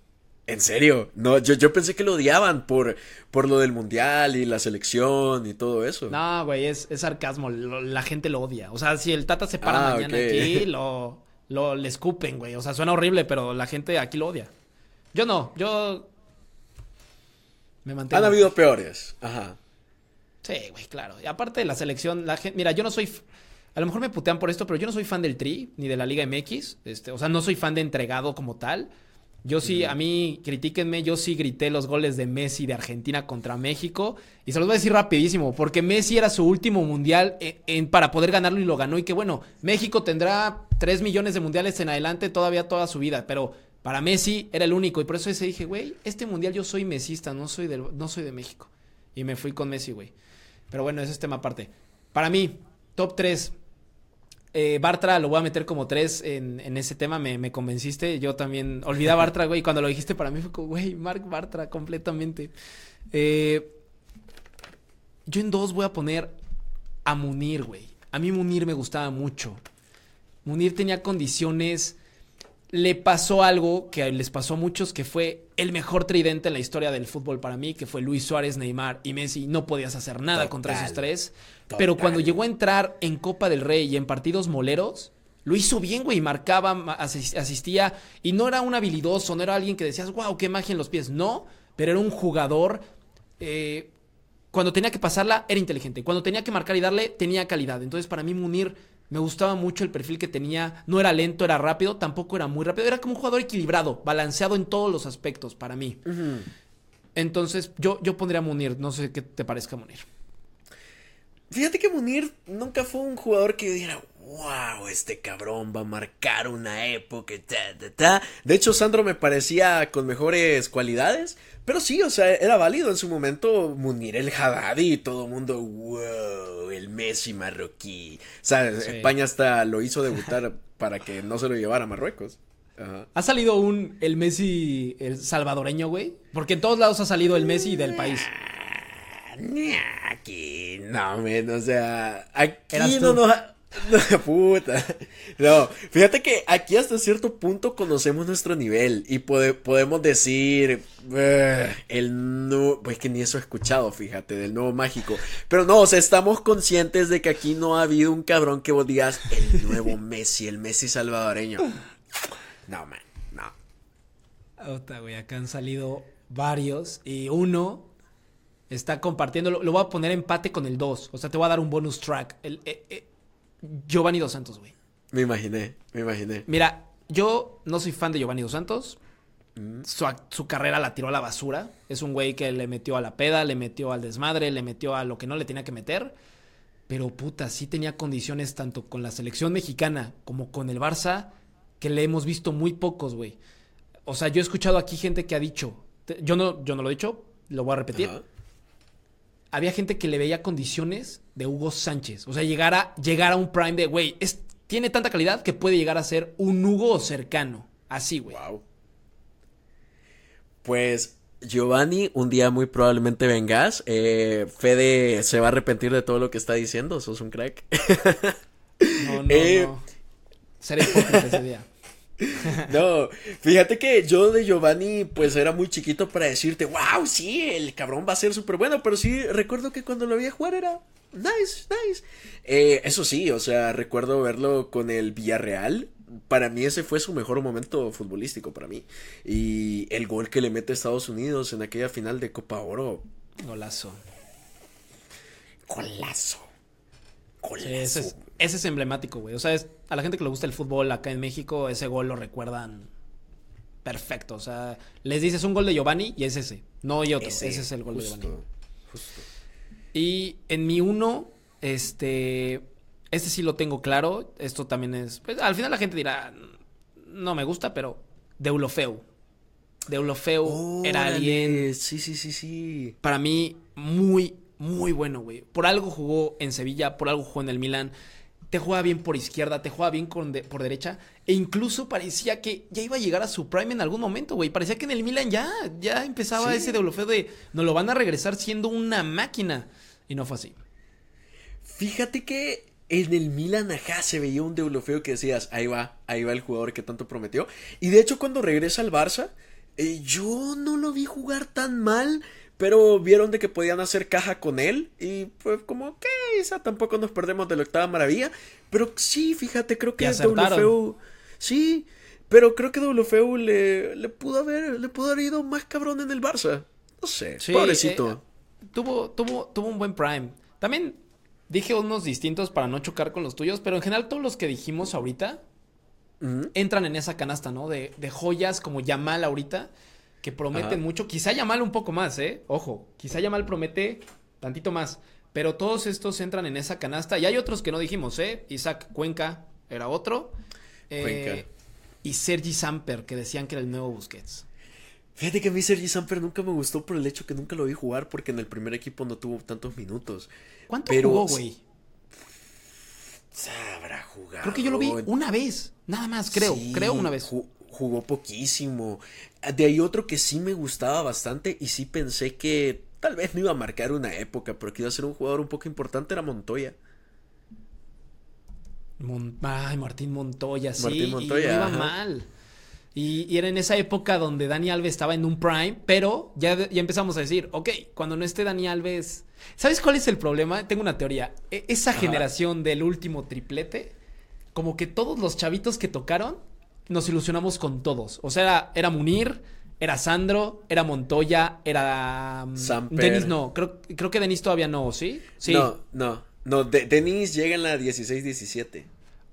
¿En serio? No, yo, yo pensé que lo odiaban por, por lo del mundial y la selección y todo eso. No, güey, es, es sarcasmo. lo- la gente lo odia. O sea, si el Tata se para Ah, mañana aquí, lo, lo le escupen, güey. O sea, suena horrible, pero la gente aquí lo odia. Yo no, yo. Me mantengo. Han habido peores. Ajá. Sí, güey, claro. Y aparte de la selección, la gente. Mira, yo no soy. A lo mejor me putean por esto, pero yo no soy fan del Tri ni de la Liga MX. Este, o sea, no soy fan de entregado como tal. Yo sí, a mí, critíquenme, yo sí grité los goles de Messi de Argentina contra México. Y se los voy a decir rapidísimo, porque Messi era su último mundial en- en- para poder ganarlo y lo ganó. Y que bueno, México tendrá 3 millones de mundiales en adelante todavía toda su vida, pero para Messi era el único. Y por eso ese dije, güey, este mundial yo soy mesista, no soy, del, no soy de México. Y me fui con Messi, güey. Pero bueno, ese es tema aparte. Para mí, top 3. Eh, Bartra lo voy a meter como 3 en, en ese tema, me, me convenciste. Yo también olvidé a Bartra, güey. Cuando lo dijiste para mí fue como, güey, Mark Bartra completamente. Eh, yo en 2 voy a poner a Munir, güey. A mí Munir me gustaba mucho. Munir tenía condiciones. Le pasó algo que les pasó a muchos, que fue el mejor tridente en la historia del fútbol para mí, que fue Luis Suárez, Neymar y Messi. No podías hacer nada Total. contra esos tres. Pero cuando llegó a entrar en Copa del Rey y en partidos moleros, lo hizo bien, güey. Marcaba, ma- asis- asistía. Y no era un habilidoso, no era alguien que decías, wow, qué magia en los pies. No, pero era un jugador. eh, cuando tenía que pasarla, era inteligente. Cuando tenía que marcar y darle, tenía calidad. Entonces, para mí, Munir me gustaba mucho el perfil que tenía. No era lento, era rápido, tampoco era muy rápido. Era como un jugador equilibrado, balanceado en todos los aspectos, para mí. Entonces, yo, yo pondría a Munir. No sé qué te parezca Munir. Fíjate que Munir nunca fue un jugador que diera, wow, este cabrón va a marcar una época, ta, ta, ta". De hecho, Sandro me parecía con mejores cualidades, pero sí, o sea, era válido en su momento Munir el Haddadi y todo el mundo, wow, el Messi marroquí. O sea, Sí. España hasta lo hizo debutar para que no se lo llevara a Marruecos. Ajá. Ha salido un el Messi el salvadoreño, güey. Porque en todos lados ha salido el Messi del país. Aquí, no, men, o sea, aquí no nos... ha- No, puta. No, fíjate que aquí hasta cierto punto conocemos nuestro nivel y pode- podemos decir "Ugh, el nuevo, pues que ni eso he escuchado, fíjate, del nuevo mágico. Pero no, o sea, estamos conscientes de que aquí no ha habido un cabrón que vos digas el nuevo Messi, el Messi salvadoreño. No, man, no. Ota, güey, acá han salido varios y uno está compartiendo. Lo, lo voy a poner empate con el 2. O sea, te voy a dar un bonus track. El, eh, eh, Giovanni Dos Santos, güey. Me imaginé, me imaginé. Mira, yo no soy fan de Giovanni Dos Santos. Mm. Su, su carrera la tiró a la basura. Es un güey que le metió a la peda, le metió al desmadre, le metió a lo que no le tenía que meter. Pero puta, sí tenía condiciones tanto con la selección mexicana como con el Barça que le hemos visto muy pocos, güey. O sea, yo he escuchado aquí gente que ha dicho, te- yo no, yo no lo he dicho, lo voy a repetir. Había gente que le veía condiciones de Hugo Sánchez. O sea, llegar a, llegar a un prime de, güey, tiene tanta calidad que puede llegar a ser un Hugo cercano. Así, güey. Wow. Pues Giovanni, un día muy probablemente vengas. Eh, Fede se va a arrepentir de todo lo que está diciendo. Sos un crack. No, no, Eh. no. Seré hipócrita ese día. No, fíjate que yo de Giovanni, pues era muy chiquito para decirte, wow, sí, el cabrón va a ser súper bueno. Pero sí, recuerdo que cuando lo vi jugar era nice, nice. Eh, eso sí, o sea, recuerdo verlo con el Villarreal. Para mí ese fue su mejor momento futbolístico para mí. Y el gol que le mete a Estados Unidos en aquella final de Copa Oro, Golazo. Golazo. Golazo. Sí, ese, es, ese es emblemático, güey. O sea, es- a la gente que le gusta el fútbol acá en México, ese gol lo recuerdan perfecto. O sea, les dices un gol de Giovanni y es ese. No hay otro. Ese, es el gol de Giovanni. justo. Y en mi uno, este. Este sí lo tengo claro. Esto también es. Pues, al final la gente dirá. No me gusta, pero. Deulofeu. Deulofeu era alguien Sí, sí, sí, sí. para mí muy, muy bueno, güey. Por algo jugó en Sevilla, por algo jugó en el Milan. Te jugaba bien por izquierda, te jugaba bien con de- por derecha. E incluso parecía que ya iba a llegar a su prime en algún momento, güey. Parecía que en el Milan ya, ya empezaba Sí. ese deulofeo de nos lo van a regresar siendo una máquina. Y no fue así. Fíjate que en el Milan ajá se veía un deulofeo que decías, ahí va, ahí va el jugador que tanto prometió. Y de hecho cuando regresa al Barça, Eh, yo no lo vi jugar tan mal, pero vieron de que podían hacer caja con él y pues como que esa tampoco nos perdemos de la octava maravilla, pero sí, fíjate, creo que WFU sí, pero creo que WFU le, le pudo haber le pudo haber ido más cabrón en el Barça. No sé, pobrecito. Eh, tuvo tuvo tuvo un buen prime. También dije unos distintos para no chocar con los tuyos, pero en general todos los que dijimos ahorita entran en esa canasta, ¿no? De, de joyas como Yamal ahorita que prometen mucho. Quizá Yamal un poco más, ¿eh? Ojo, quizá Yamal promete tantito más. Pero todos estos entran en esa canasta. Y hay otros que no dijimos, ¿eh? Isaac Cuenca era otro. Eh, y Sergi Samper, que decían que era el nuevo Busquets. Fíjate que a mí Sergi Samper nunca me gustó por el hecho que nunca lo vi jugar porque en el primer equipo no tuvo tantos minutos. ¿Cuánto jugó, güey? Sabrá jugar. Creo que yo lo vi una vez, nada más, creo, creo una vez jugó poquísimo. De ahí otro que sí me gustaba bastante y sí pensé que tal vez no iba a marcar una época, pero que iba a ser un jugador un poco importante era Montoya. Ay, Martín Montoya, sí. Martín Montoya. Y iba mal. Y, era en esa época donde Dani Alves estaba en un prime, pero ya, ya empezamos a decir, ok, cuando no esté Dani Alves. ¿Sabes cuál es el problema? Tengo una teoría. E, esa generación del último triplete, como que todos los chavitos que tocaron nos ilusionamos con todos. O sea, era, Munir, era Sandro, era Montoya, era. Um, Denis no, creo, creo que Denis todavía no, ¿sí? Sí. No, no. No, Denis llega en la 16-17.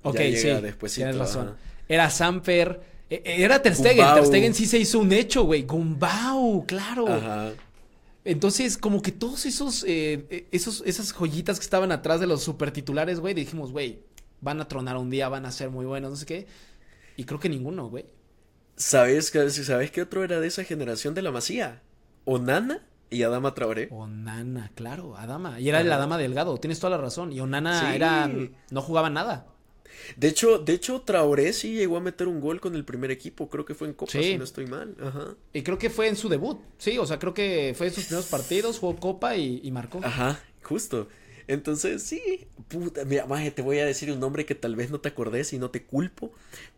Ok, sí. Tienes razón. Era Samper. E, e, era Ter Stegen. Ter Stegen sí se hizo un hecho, güey. Gumbau, claro. Ajá. Entonces, como que todos esos, eh, e, esos, esas joyitas que estaban atrás de los super titulares, güey, dijimos, güey, van a tronar un día, van a ser muy buenos, no sé qué. Y creo que ninguno, güey. ¿Sabes, ¿Sabes qué otro era de esa generación de la Masía? Onana y Adama Traoré. Onana, claro, Adama. Y era la Dama Delgado, tienes toda la razón. Y Onana era. no jugaba nada. De hecho, de hecho, Traoré sí llegó a meter un gol con el primer equipo. Creo que fue en Copa, si no estoy mal. Ajá. Y creo que fue en su debut. Sí, o sea, creo que fue en sus primeros partidos, jugó Copa y, y marcó. Ajá, justo. Entonces, sí, puta, mira, maje, te voy a decir un nombre que tal vez no te acordes y no te culpo,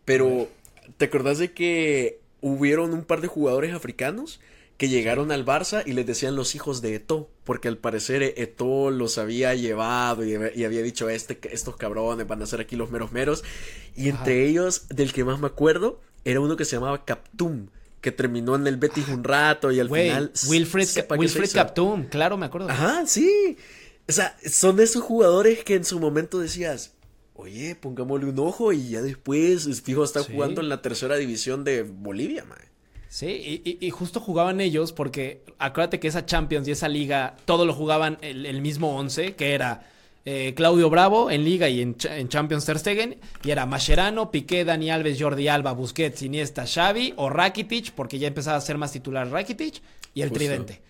pero ¿te acordás de que hubieron un par de jugadores africanos que llegaron al Barça y les decían los hijos de Eto, porque al parecer Eto los había llevado y, había dicho, este, estos cabrones van a ser aquí los meros meros, y entre ellos, del que más me acuerdo, era uno que se llamaba Captum que terminó en el Betis un rato y al final. Wilfred, Wilfred Captum, claro, me acuerdo. Ajá, sí. O sea, son esos jugadores que en su momento decías, oye, pongámosle un ojo y ya después, fijo, está jugando en la tercera división de Bolivia, man. Sí, y, justo jugaban ellos porque acuérdate que esa Champions y esa liga, todo lo jugaban el, mismo once, que era eh, Claudio Bravo en liga y en, Champions Ter Stegen, y era Mascherano, Piqué, Dani Alves, Jordi Alba, Busquets, Iniesta, Xavi o Rakitic, porque ya empezaba a ser más titular Rakitic, y el tridente.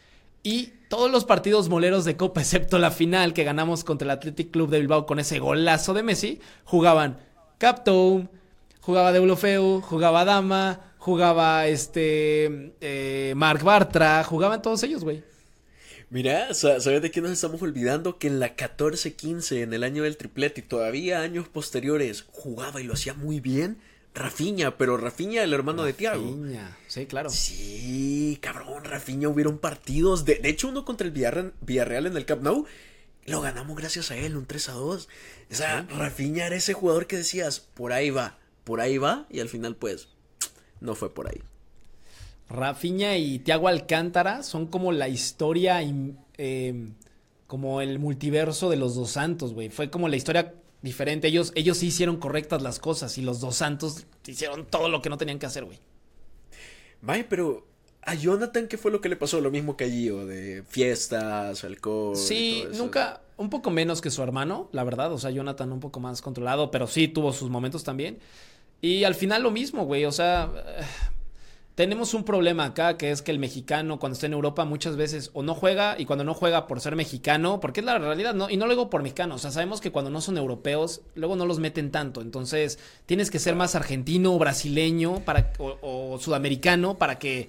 Y todos los partidos moleros de Copa, excepto la final que ganamos contra el Athletic Club de Bilbao con ese golazo de Messi, jugaban Captown, jugaba Deulofeu, jugaba Dama, jugaba este eh, Mark Bartra, jugaban todos ellos, güey. Mira, ¿sabes de qué nos estamos olvidando? Que en la 14-15, en el año del triplete y todavía años posteriores, jugaba y lo hacía muy bien Rafiña, pero Rafiña, el hermano de Tiago. Sí, claro. Sí, cabrón, Rafiña hubieron partidos. De, de hecho, uno contra el Villarreal, en el Camp Nou, lo ganamos gracias a él, un 3 a 2. O sea, Rafiña era ese jugador que decías, por ahí va, por ahí va, y al final, pues, no fue por ahí. Rafiña y Tiago Alcántara son como la historia, eh, como el multiverso de los dos santos, güey. Fue como la historia diferente. Ellos, ellos sí hicieron correctas las cosas y los dos santos hicieron todo lo que no tenían que hacer, güey. Vaya, pero a Jonathan, ¿qué fue lo que le pasó? Lo mismo que a Gio, de fiestas, alcohol. Sí, nunca, un poco menos que su hermano, la verdad. O sea, Jonathan un poco más controlado, pero sí tuvo sus momentos también. Y al final lo mismo, güey. O sea, tenemos un problema acá que es que el mexicano cuando está en Europa muchas veces o no juega y cuando no juega por ser mexicano, porque es la realidad, ¿no? Y no lo digo por mexicano, o sea, sabemos que cuando no son europeos, luego no los meten tanto, entonces tienes que ser más argentino o brasileño para, o, sudamericano para que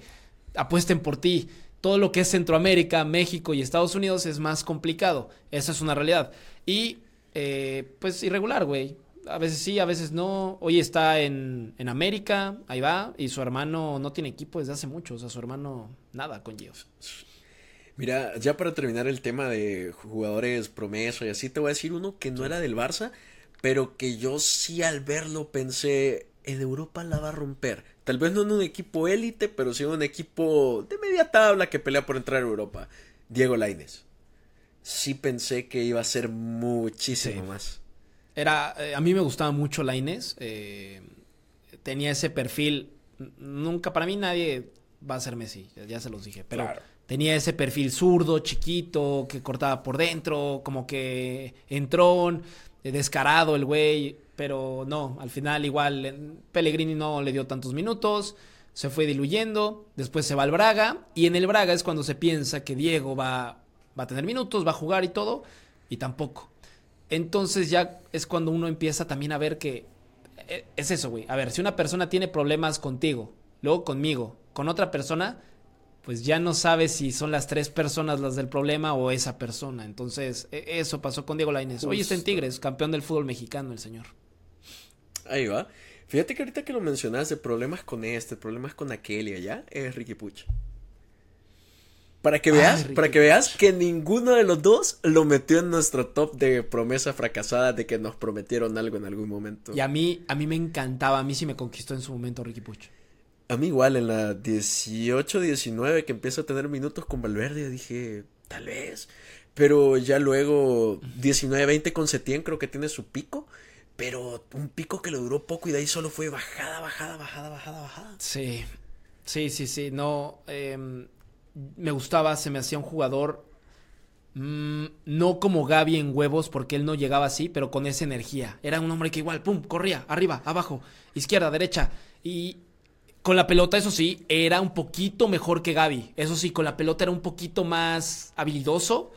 apuesten por ti. Todo lo que es Centroamérica, México y Estados Unidos es más complicado, esa es una realidad. Y eh, pues irregular, güey a veces sí, a veces no. Hoy está en, en América, ahí va, y su hermano no tiene equipo desde hace mucho, o sea, su hermano nada con Gio. Mira, ya para terminar el tema de jugadores promesa y así, te voy a decir uno que no era del Barça, pero que yo sí al verlo pensé, en Europa la va a romper. Tal vez no en un equipo élite, pero sí en un equipo de media tabla que pelea por entrar a Europa. Diego Laines. Sí pensé que iba a ser muchísimo Sí. más. Era, eh, a mí me gustaba mucho Lainez. eh, tenía ese perfil. Nunca, para mí nadie va a ser Messi, ya- se los dije. Pero Claro. tenía ese perfil zurdo, chiquito, que cortaba por dentro, como que entrón, eh, descarado el güey. Pero no, al final igual Pellegrini no le dio tantos minutos. Se fue diluyendo, después se va al Braga y en el Braga es cuando se piensa que Diego va, va a tener minutos, va a jugar y todo, y tampoco. Entonces ya es cuando uno empieza también a ver que eh, es eso, güey. A ver, si una persona tiene problemas contigo, luego conmigo, con otra persona, pues ya no sabes si son las tres personas las del problema o esa persona. Entonces, e- eso pasó con Diego Lainez. Hoy está en. Tigres, campeón del fútbol mexicano, el señor. Ahí va. Fíjate que ahorita que lo mencionas de problemas con este, problemas con aquel y allá, es Ricky Puch. Para que veas, para que veas que ninguno de los dos lo metió en nuestro top de promesa fracasada de que nos prometieron algo en algún momento. Y a mí, a mí me encantaba, a mí sí me conquistó en su momento Ricky Puch. A mí igual, en la 18-19 que empieza a tener minutos con Valverde, dije, tal vez. Pero ya luego, 19-20 con Setién creo que tiene su pico. Pero un pico que le duró poco y de ahí solo fue bajada, bajada, bajada, bajada, bajada. Sí, sí, sí, sí. No, em, me gustaba, se me hacía un jugador mm, no como Gaby en huevos, porque él no llegaba así, pero con esa energía. Era un hombre que igual, pum, corría, arriba, abajo, izquierda, derecha. Y con la pelota, eso sí, era un poquito mejor que Gaby. Eso sí, con la pelota era un poquito más habilidoso,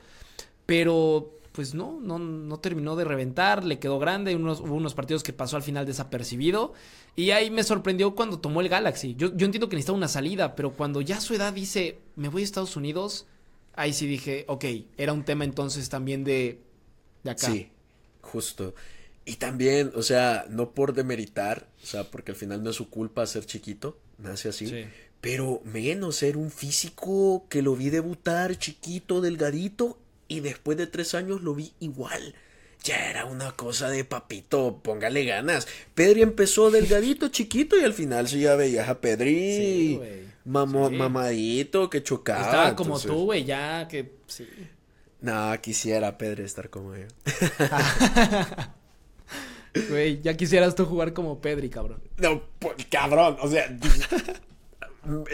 pero pues no, no, no terminó de reventar, le quedó grande, unos, hubo unos partidos que pasó al final desapercibido y ahí me sorprendió cuando tomó el Galaxy. Yo, yo entiendo que necesitaba una salida, pero cuando ya a su edad dice, me voy a Estados Unidos, ahí sí dije, ok, era un tema entonces también de, de acá. Sí, justo. Y también, o sea, no por demeritar, o sea, porque al final no es su culpa ser chiquito, nace así. Sí. Pero menos ser un físico que lo vi debutar chiquito, delgadito, y después de tres años lo vi igual. Ya era una cosa de papito, póngale ganas. Pedri empezó delgadito, chiquito, y al final sí ya veías a Pedri Sí, güey. mamo- Sí. mamadito, que chocaba. Estaba como entonces- tú, güey, ya que... Sí. No, quisiera Pedri estar como yo. Güey, ya quisieras tú jugar como Pedri, cabrón. No, pues, cabrón, o sea,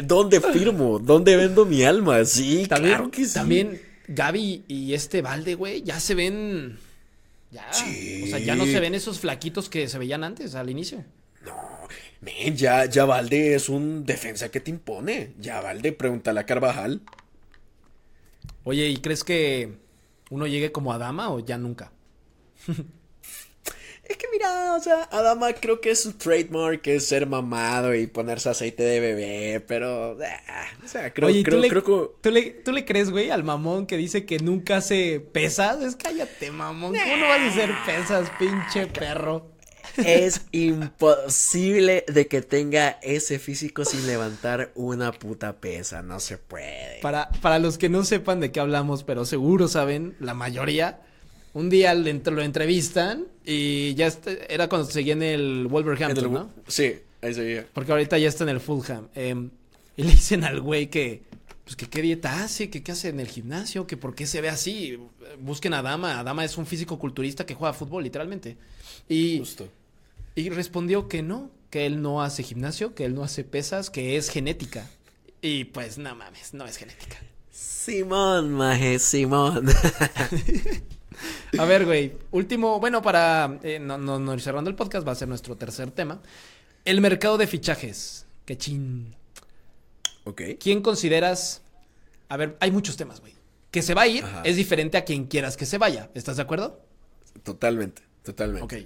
¿dónde firmo? ¿Dónde vendo mi alma? Sí, También, claro que sí. también Gaby y este Valde, güey, ya se ven. Ya. Sí. O sea, ya no se ven esos flaquitos que se veían antes, al inicio. No, men, ya, ya Valde es un defensa que te impone. Ya Valde, pregúntale a Carvajal. Oye, ¿y crees que uno llegue como a dama o ya nunca? Es que mira, o sea, Adama creo que es su trademark es ser mamado y ponerse aceite de bebé, pero, ah, o sea, creo, Oye, ¿y creo, ¿tú, le, creo que... ¿tú, le, ¿tú le crees, güey, al mamón que dice que nunca hace pesas? Es cállate, mamón. ¿Cómo no vas a hacer pesas, pinche perro? Es imposible de que tenga ese físico sin levantar una puta pesa, no se puede. Para, para los que no sepan de qué hablamos, pero seguro saben, la mayoría, un día lo entrevistan y ya este- era cuando seguía en el Wolverhampton, el- ¿no? Sí, ahí seguía. Porque ahorita ya está en el Fulham. em, y le dicen al güey que, pues que qué dieta hace, que qué hace en el gimnasio, que por qué se ve así. Busquen a Dama. Dama es un físico culturista que juega fútbol, literalmente. Y, Justo. y respondió que no, que él no hace gimnasio, que él no hace pesas, que es genética. Y pues no mames, no es genética. Simón, maje, Simón. A ver, güey, último, bueno, para eh, no, no, no ir cerrando el podcast, va a ser nuestro tercer tema. El mercado de fichajes. Qué chin. ok. ¿Quién consideras? A ver, hay muchos temas, güey. Que se va a ir Ajá. es diferente a quien quieras que se vaya. ¿Estás de acuerdo? Totalmente, totalmente. Ok.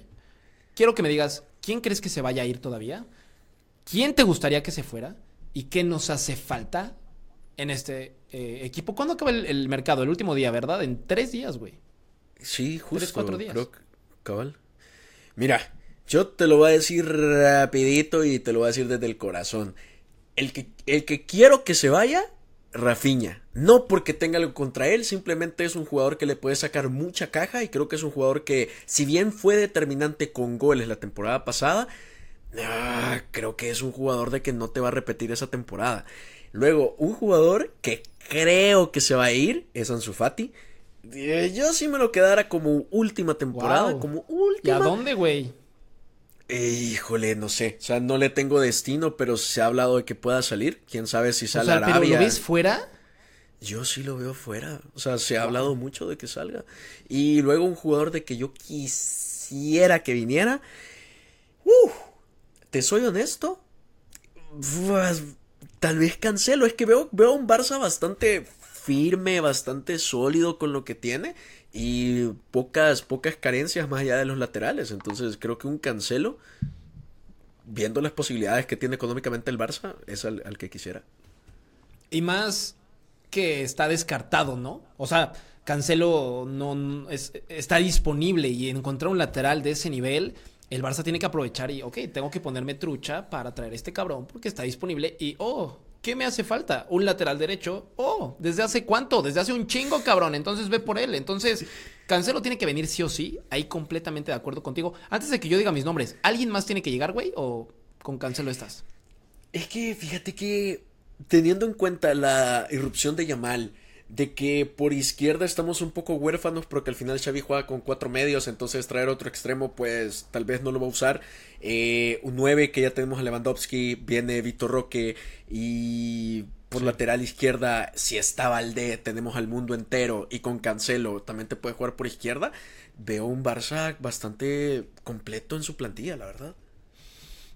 Quiero que me digas, ¿quién crees que se vaya a ir todavía? ¿Quién te gustaría que se fuera? ¿Y qué nos hace falta en este eh, equipo? ¿Cuándo acaba el, el mercado? El último día, ¿verdad? En tres días, güey. Sí, justo. cuatro días. creo cabal. Mira, Yo te lo voy a decir rapidito y te lo voy a decir desde el corazón. El que, el que quiero que se vaya, Rafiña. No porque tenga algo contra él, simplemente es un jugador que le puede sacar mucha caja y creo que es un jugador que, si bien fue determinante con goles la temporada pasada, ah, creo que es un jugador de que no te va a repetir esa temporada. Luego, un jugador que creo que se va a ir es Ansu Fati. Eh, yo sí me lo quedara como última temporada, Wow. como última. ¿Y a dónde, güey? Híjole, no sé. O sea, no le tengo destino, pero se ha hablado de que pueda salir. Quién sabe si O sale sea, a pero Arabia. ¿lo ves fuera? Yo sí lo veo fuera. O sea, se ha hablado mucho de que salga. Y luego un jugador de que yo quisiera que viniera. Uf, te soy honesto. Tal vez cancelo. Es que veo, veo un Barça bastante firme, bastante sólido con lo que tiene. Y pocas, pocas carencias más allá de los laterales. Entonces creo que un cancelo, viendo las posibilidades que tiene económicamente el Barça, es al, al que quisiera. Y más que está descartado, ¿no? O sea, Cancelo no, es- está disponible y encontrar un lateral de ese nivel, el Barça tiene que aprovechar y, ok, tengo que ponerme trucha para traer este cabrón porque está disponible y, oh, ¿qué me hace falta? Un lateral derecho. Oh, ¿desde hace cuánto? Desde hace un chingo, cabrón. Entonces ve por él. Entonces, Cancelo tiene que venir sí o sí. Ahí completamente de acuerdo contigo. Antes de que yo diga mis nombres, ¿alguien más tiene que llegar, güey? ¿O con Cancelo estás? Es que fíjate que teniendo en cuenta la irrupción de Yamal, de que por izquierda estamos un poco huérfanos porque al final Xavi juega con cuatro medios, entonces traer otro extremo pues tal vez no lo va a usar. Eh, un 9 que ya tenemos a Lewandowski, viene Vitor Roque y por lateral izquierda si está Valdé tenemos al mundo entero y con Cancelo también te puede jugar por izquierda. Veo un Barça bastante completo en su plantilla, la verdad.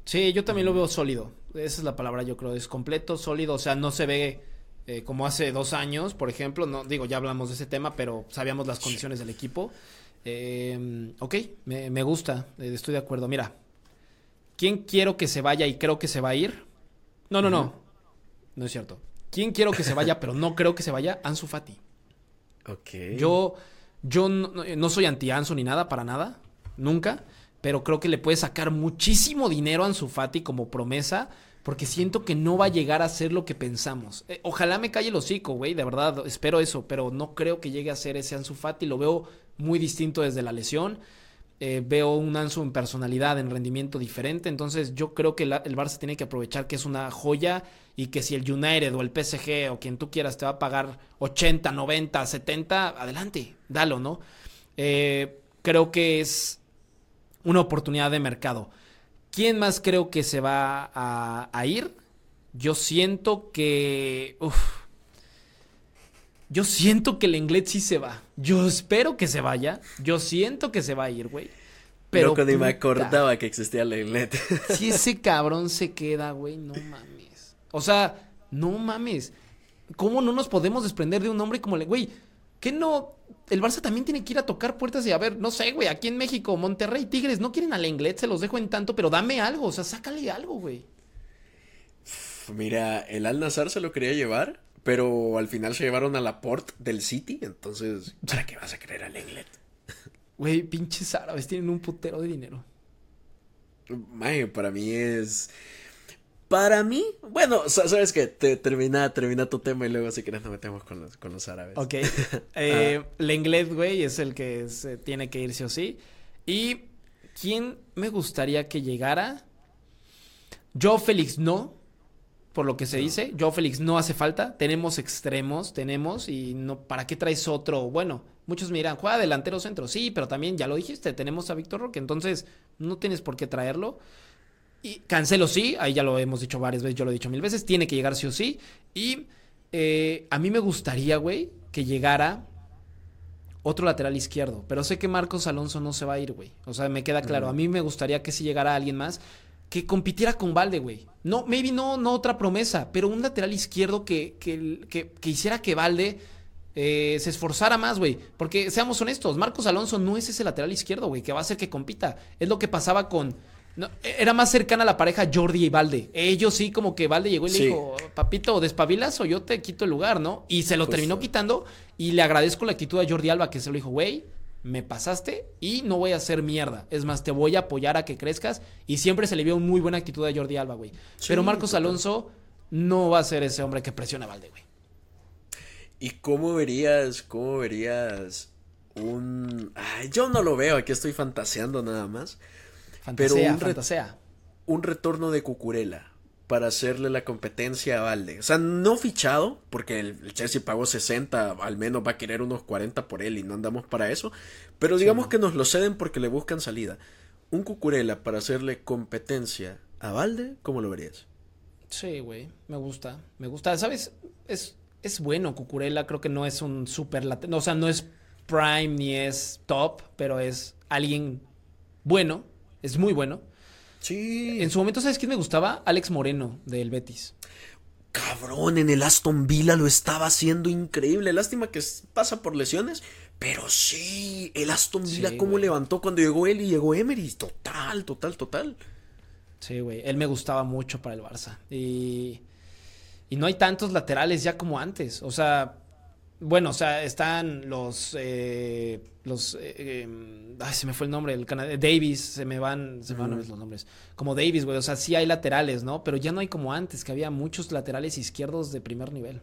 Sí, yo también lo veo sólido. Esa es la palabra, yo creo. Es completo, sólido. O sea, no se ve eh, como hace dos años, por ejemplo. No digo, ya hablamos de ese tema, pero sabíamos las condiciones del equipo. Eh, ok, me, me gusta. eh, estoy de acuerdo. Mira, ¿quién quiero que se vaya y creo que se va a ir? No, no, no. No es cierto. ¿Quién quiero que se vaya, pero no creo que se vaya? Ansu Fati. Ok. Yo, yo no, no soy anti-Ansu ni nada, para nada, nunca, pero creo que le puede sacar muchísimo dinero a Ansu Fati como promesa, porque siento que no va a llegar a ser lo que pensamos. Eh, ojalá me calle el hocico, güey, de verdad, espero eso, pero no creo que llegue a ser ese Ansu Fati, lo veo muy distinto desde la lesión. Eh, veo un Ansu en personalidad, en rendimiento diferente. Entonces, yo creo que la- el Barça tiene que aprovechar que es una joya y que si el United o el PSG o quien tú quieras te va a pagar 80, 90, 70, adelante, dalo, ¿no? Eh, creo que es una oportunidad de mercado. ¿Quién más creo que se va a, a ir? Yo siento que. uf. Yo siento que el inglés sí se va. Yo espero que se vaya. Yo siento que se va a ir, güey. Pero. Loco, ni me acordaba que existía la Inlet. Si ese cabrón se queda, güey, no mames. O sea, no mames. ¿Cómo no nos podemos desprender de un hombre como le. Güey, ¿qué no? El Barça también tiene que ir a tocar puertas y a ver, no sé, güey, aquí en México, Monterrey, Tigres, no quieren al Englet, se los dejo en tanto, pero dame algo, o sea, sácale algo, güey. Mira, el Al Nazar se lo quería llevar, pero al final se llevaron a la Port del City, entonces, ¿para qué vas a querer al Englet? Güey, pinches árabes tienen un putero de dinero. Mae, para mí es. Para mí, bueno, sa- sabes que te termina, termina tu tema y luego si quieres nos metemos con los, con los árabes. Ok. Eh, Lenglet, güey, es el que se tiene que ir sí o sí. ¿Y quién me gustaría que llegara? Joe Félix no, por lo que se dice. Joe Félix no hace falta. Tenemos extremos, tenemos. Y no, ¿para qué traes otro? Bueno, muchos me dirán, juega delantero centro. Sí, pero también ya lo dijiste, tenemos a Víctor Roque. Entonces, no tienes por qué traerlo. Y Cancelo sí, ahí ya lo hemos dicho varias veces, yo lo he dicho mil veces, tiene que llegar sí o sí. Y eh, a mí me gustaría, güey, que llegara otro lateral izquierdo. Pero sé que Marcos Alonso no se va a ir, güey. O sea, me queda claro. A mí me gustaría que si llegara alguien más que compitiera con Valde, güey. No, maybe no, no otra promesa, pero un lateral izquierdo que, que, que, que hiciera que Valde eh, se esforzara más, güey. Porque seamos honestos, Marcos Alonso no es ese lateral izquierdo, güey, que va a hacer que compita. Es lo que pasaba con. No, era más cercana la pareja Jordi y Valde. Ellos sí, como que Valde llegó y le Sí. dijo, papito, despabilas o yo te quito el lugar, ¿no? Y se lo Justo. terminó quitando. Y le agradezco la actitud a Jordi Alba, que se lo dijo, güey, me pasaste y no voy a hacer mierda. Es más, te voy a apoyar a que crezcas. Y siempre se le vio muy buena actitud a Jordi Alba, güey. Pero Marcos Alonso no va a ser ese hombre que presiona a Valde, güey. ¿Y cómo verías, cómo verías un... Ay, yo no lo veo, aquí estoy fantaseando nada más. Fantasea, pero un fantasea. Un retorno de Cucurela para hacerle la competencia a Valde. O sea, no fichado, porque el, Chelsea pagó 60, al menos va a querer unos 40 por él y no andamos para eso. Pero digamos que nos lo ceden porque le buscan salida. Un Cucurella para hacerle competencia a Valde, ¿cómo lo verías? Sí, güey, me gusta, me gusta. ¿Sabes? Es, es bueno Cucurella, creo que no es un super... O sea, no es prime ni es top, pero es alguien bueno, es muy bueno Sí. En su momento, ¿sabes quién me gustaba? Alex Moreno, del Betis. Cabrón, en el Aston Villa lo estaba haciendo increíble. Lástima que pasa por lesiones. Pero sí, el Aston Villa cómo levantó cuando llegó él y llegó Emery. Total, total, total. Sí, güey. Él me gustaba mucho para el Barça. Y, y no hay tantos laterales ya como antes. O sea, bueno, o sea, están los. Eh, los. Eh, em, ay, se me fue el nombre. El Davis, se me van. Se me van los nombres. Como Davis, güey. O sea, sí hay laterales, ¿no? Pero ya no hay como antes, que había muchos laterales izquierdos de primer nivel.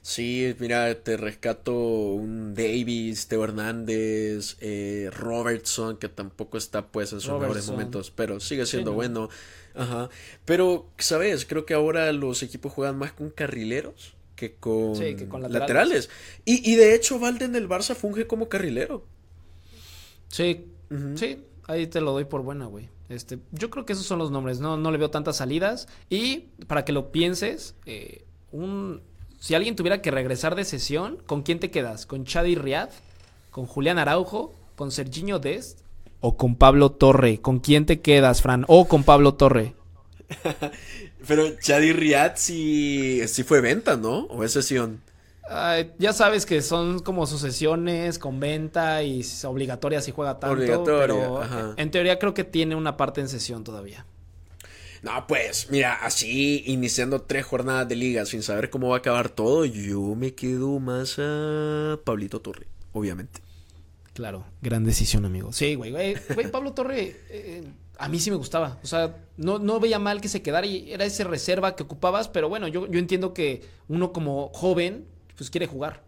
Sí, mira, te rescato un Davis, Teo Hernández, eh, Robertson, que tampoco está pues en sus mejores momentos, pero sigue siendo bueno. Ajá. Pero, ¿sabes? Creo que ahora los equipos juegan más con carrileros que con, laterales. Y, de hecho, Valde en el Barça funge como carrilero. Sí, sí, ahí te lo doy por buena, güey. Este, yo creo que esos son los nombres, no, no le veo tantas salidas. Y para que lo pienses, eh, un, si alguien tuviera que regresar de sesión, ¿con quién te quedas? ¿Con Chadi Riad? ¿Con Julián Araujo? ¿Con Serginho Dest? ¿O con Pablo Torre? ¿Con quién te quedas, Fran? ¿O con Pablo Torre? Pero Chadi Riad sí, sí fue venta, ¿no? ¿O es sesión? ya sabes que son como sucesiones con venta y obligatorias si juega tanto. pero en teoría creo que tiene una parte en sesión todavía. No, pues, mira, así iniciando tres jornadas de liga sin saber cómo va a acabar todo, yo me quedo más a Pablito Torre, obviamente. Claro, gran decisión, amigo. Sí, güey, güey, Pablo Torre, eh, a mí sí me gustaba. O sea, no, no veía mal que se quedara y era esa reserva que ocupabas, pero bueno, yo, yo entiendo que uno como joven, pues quiere jugar.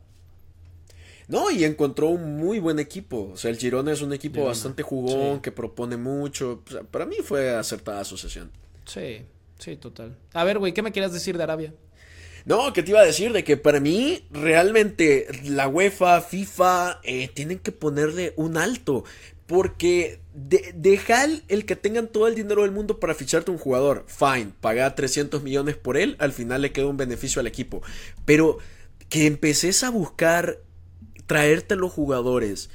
No, y encontró un muy buen equipo. O sea, el Girona es un equipo bastante jugón, que propone mucho. para mí fue acertada su sesión. Sí, sí, total. A ver, güey, ¿qué me quieras decir de Arabia? No, ¿qué te iba a decir? De que para mí, realmente, la UEFA, FIFA, eh, tienen que ponerle un alto. Porque de, deja el, que tengan todo el dinero del mundo para ficharte un jugador. Fine, paga 300 millones por él, al final le queda un beneficio al equipo. Pero que empeces a buscar traerte los jugadores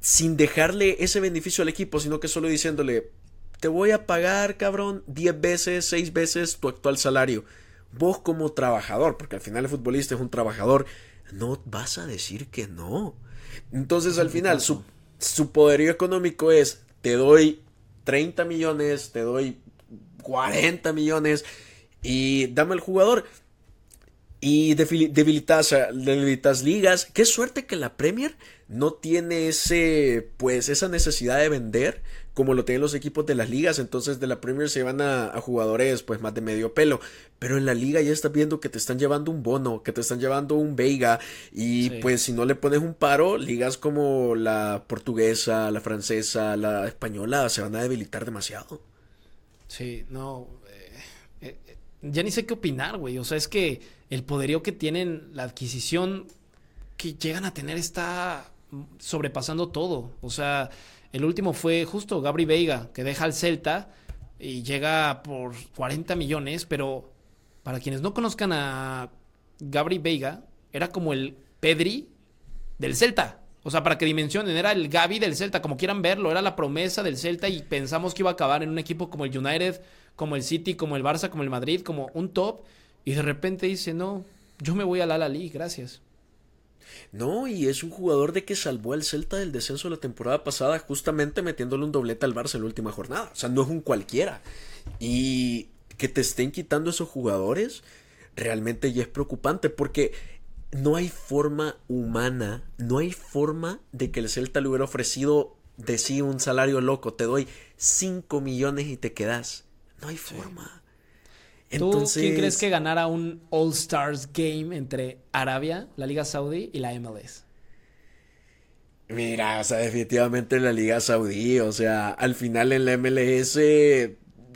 sin dejarle ese beneficio al equipo, sino que solo diciéndole, te voy a pagar, cabrón, 10 veces, 6 veces tu actual salario. Vos como trabajador, porque al final el futbolista es un trabajador, no vas a decir que no. Entonces al final su, su poderío económico es, te doy 30 millones, te doy 40 millones y dame el jugador. Y debilitas, debilitas ligas. Qué suerte que la Premier no tiene ese, pues, esa necesidad de vender como lo tienen los equipos de las ligas. Entonces de la Premier se van a, jugadores pues más de medio pelo. Pero en la liga ya estás viendo que te están llevando un bono, que te están llevando un Veiga. Y pues si no le pones un paro, ligas como la portuguesa, la francesa, la española se van a debilitar demasiado. Sí, no. Ya ni sé qué opinar, güey. O sea, es que el poderío que tienen, la adquisición que llegan a tener está sobrepasando todo. O sea, el último fue justo Gabri Veiga, que deja al Celta y llega por 40 millones, pero para quienes no conozcan a Gabri Veiga, era como el Pedri del Celta. O sea, para que dimensionen, era el Gaby del Celta, como quieran verlo, era la promesa del Celta y pensamos que iba a acabar en un equipo como el United, como el City, como el Barça, como el Madrid, como un top. Y de repente dice, no, yo me voy al Al League, gracias. No, y es un jugador de que salvó al Celta del descenso la temporada pasada, justamente metiéndole un doblete al Barça en la última jornada. O sea, no es un cualquiera. Y que te estén quitando esos jugadores, realmente ya es preocupante, porque no hay forma humana, no hay forma de que el Celta le hubiera ofrecido de sí un salario loco. Te doy 5 millones y te quedas. No hay forma. ¿Tú quién crees que ganara un All Stars Game entre Arabia, la Liga Saudí y la MLS? Mira, o sea, definitivamente la Liga Saudí, o sea, al final en la MLS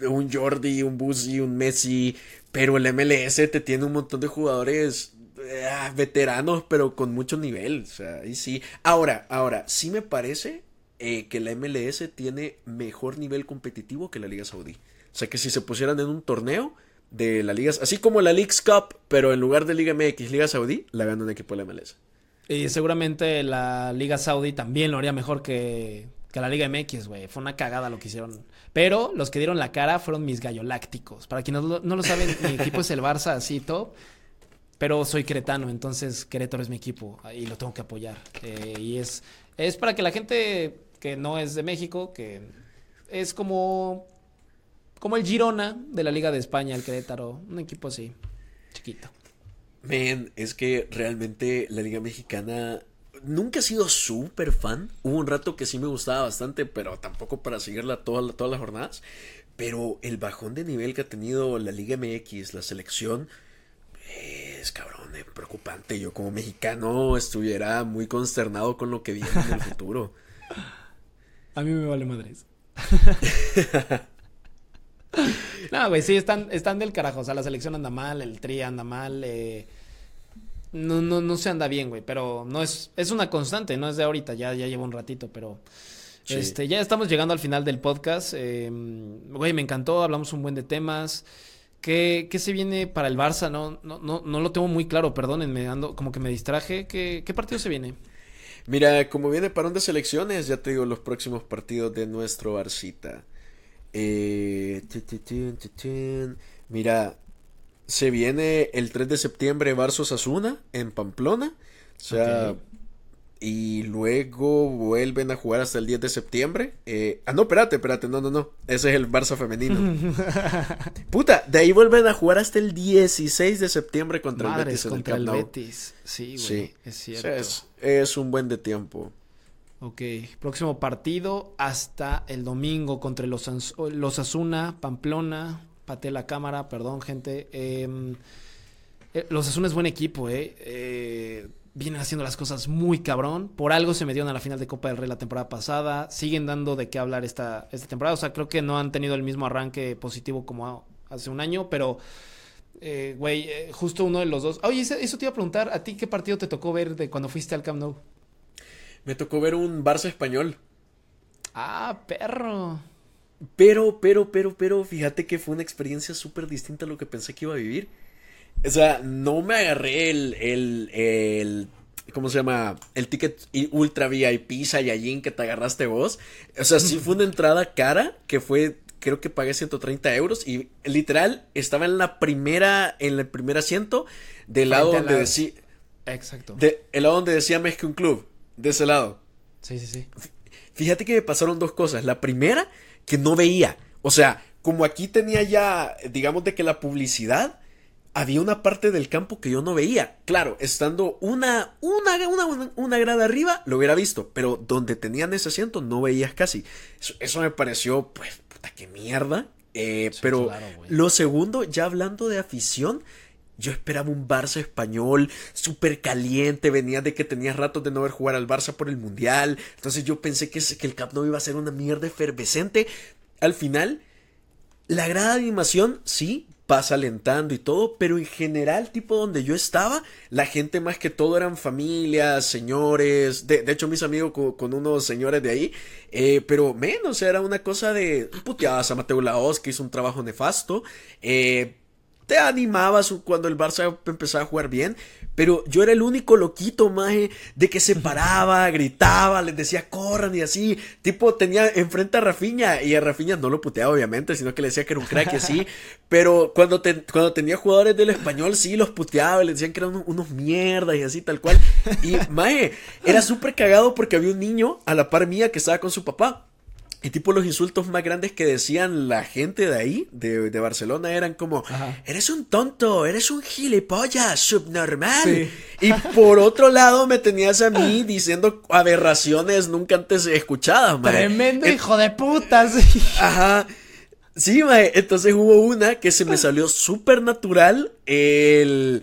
un Jordi, un Busi, un Messi, pero el MLS te tiene un montón de jugadores eh, veteranos, pero con mucho nivel, o sea, ahí sí. Ahora, ahora, sí me parece eh, que la MLS tiene mejor nivel competitivo que la Liga Saudí. O sea, que si se pusieran en un torneo, de la Liga, así como la League's Cup, pero en lugar de Liga MX, Liga Saudí, la gana un equipo de la MLS. Y seguramente la Liga Saudí también lo haría mejor que, que la Liga MX, güey. Fue una cagada lo que hicieron. Pero los que dieron la cara fueron mis gallolácticos. Para quienes no, no lo saben, mi equipo es el Barça, así top. Pero soy cretano, entonces Querétaro es mi equipo y lo tengo que apoyar. Eh, y es, es para que la gente que no es de México, que es como como el Girona de la Liga de España, el Querétaro. Un equipo así, chiquito. Men, es que realmente la Liga Mexicana nunca he sido súper fan. Hubo un rato que sí me gustaba bastante, pero tampoco para seguirla todas las jornadas. Pero el bajón de nivel que ha tenido la Liga MX, la selección, es cabrón, es preocupante. Yo como mexicano estuviera muy consternado con lo que viene en el futuro. A mí me vale madres. no, güey, sí, están, están del carajo. O sea, la selección anda mal, el tri anda mal. Eh, no, no, no se anda bien, güey. Pero no es, es una constante, no es de ahorita, ya, ya llevo un ratito, pero. Este, ya estamos llegando al final del podcast. Eh, güey, me encantó, hablamos un buen de temas. ¿Qué, ¿Qué, se viene para el Barça? No, no, no, no lo tengo muy claro, perdónenme, ando, como que me distraje. ¿Qué, ¿Qué partido se viene? Mira, como viene parón de selecciones, ya te digo los próximos partidos de nuestro Barcita. Eh, mira, se viene el 3 de septiembre Barça Sasuna en Pamplona. O sea, y luego vuelven a jugar hasta el 10 de septiembre. Eh, ah, no, espérate, espérate, no, no, no. Ese es el Barça femenino. Puta, de ahí vuelven a jugar hasta el 16 de septiembre contra el Betis. contra el, Betis. Sí, güey, es cierto. es, es un buen de tiempo. Ok, próximo partido hasta el domingo contra los, los Asuna, Pamplona, Pate la cámara, perdón gente. Em, eh, los Asuna es buen equipo, eh. eh. Vienen haciendo las cosas muy cabrón. Por algo se metieron a la final de Copa del Rey la temporada pasada. Siguen dando de qué hablar esta, esta temporada. O sea, creo que no han tenido el mismo arranque positivo como hace un año, pero... Eh, güey, justo uno de los dos. Oye, eso te iba a preguntar, ¿a ti qué partido te tocó ver de cuando fuiste al Camp Nou? Me tocó ver un Barça español. Ah, perro. Pero, pero, pero, pero, fíjate que fue una experiencia súper distinta a lo que pensé que iba a vivir. O sea, no me agarré el, el, el ¿cómo se llama? El ticket ultra VIP Saiyajin que te agarraste vos. O sea, sí fue una entrada cara que fue, creo que pagué 130 euros y literal estaba en la primera, en el primer asiento del lado donde decía... Exacto. De, el lado donde decía un Club de ese lado. Sí, sí, sí. Fíjate que me pasaron dos cosas. La primera, que no veía. O sea, como aquí tenía ya, digamos, de que la publicidad, había una parte del campo que yo no veía. Claro, estando una, una, una, una grada arriba, lo hubiera visto. Pero donde tenían ese asiento, no veías casi. Eso, me pareció, pues, puta, qué mierda. Eh, pero lo segundo, ya hablando de afición, yo esperaba un Barça español súper caliente, venía de que tenía ratos de no ver jugar al Barça por el Mundial, entonces yo pensé que, que el Camp Nou iba a ser una mierda efervescente. Al final, la grada de animación, sí, pasa alentando y todo, pero en general, tipo donde yo estaba, la gente más que todo eran familias, señores, de, hecho mis amigos con, unos señores de ahí, eh, pero menos, era una cosa de puteadas a Mateo Laos, que hizo un trabajo nefasto, eh, te animabas cuando el Barça empezaba a jugar bien, pero yo era el único loquito, maje, de que se paraba, gritaba, les decía corran y así. Tipo, tenía enfrente a Rafiña y a Rafiña no lo puteaba, obviamente, sino que le decía que era un crack y así. pero cuando, cuando tenía jugadores del español, sí los puteaba, le decían que eran unos, mierdas y así, tal cual. Y, maje, era súper cagado porque había un niño a la par mía que estaba con su papá. Y tipo los insultos más grandes que decían la gente de ahí, de, de Barcelona, eran como, Ajá. eres un tonto, eres un gilipollas, subnormal. Y por otro lado me tenías a mí diciendo aberraciones nunca antes escuchadas, mae. Tremendo Eh, hijo de puta, sí. Ajá. Sí, mae. Entonces hubo una que se me salió súper natural. El.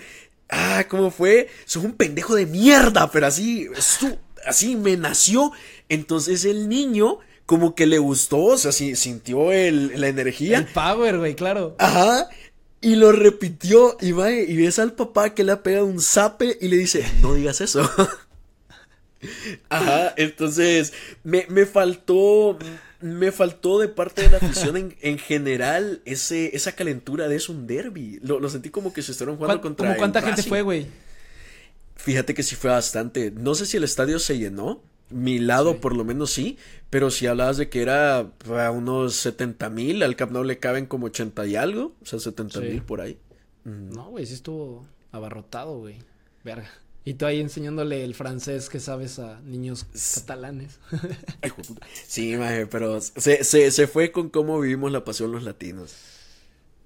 Ah, ¿cómo fue? Sos un pendejo de mierda, pero así. su- Así me nació. Entonces el niño, como que le gustó, o sea, sí, sintió el, la energía. El power, güey, claro. Ajá. Y lo repitió. Y va, y ves al papá que le ha pegado un zape y le dice: No digas eso. Ajá. Entonces, me, me faltó. Me faltó de parte de la afición en, en general ese, esa calentura de es un derby. Lo, lo sentí como que se estuvieron jugando ¿Cuán- contra. cuánta gente Racing. fue, güey? Fíjate que sí fue bastante. No sé si el estadio se llenó. Mi lado Sí. por lo menos sí. Pero si hablabas de que era a unos 70 mil, al Camp Nou le caben como 80 y algo. O sea, 70 mil Sí. por ahí. Mm. No, güey, sí estuvo abarrotado, güey. Verga. Y tú ahí enseñándole el francés que sabes a niños catalanes. Sí, maje, pero se, se, se fue con cómo vivimos la pasión los latinos.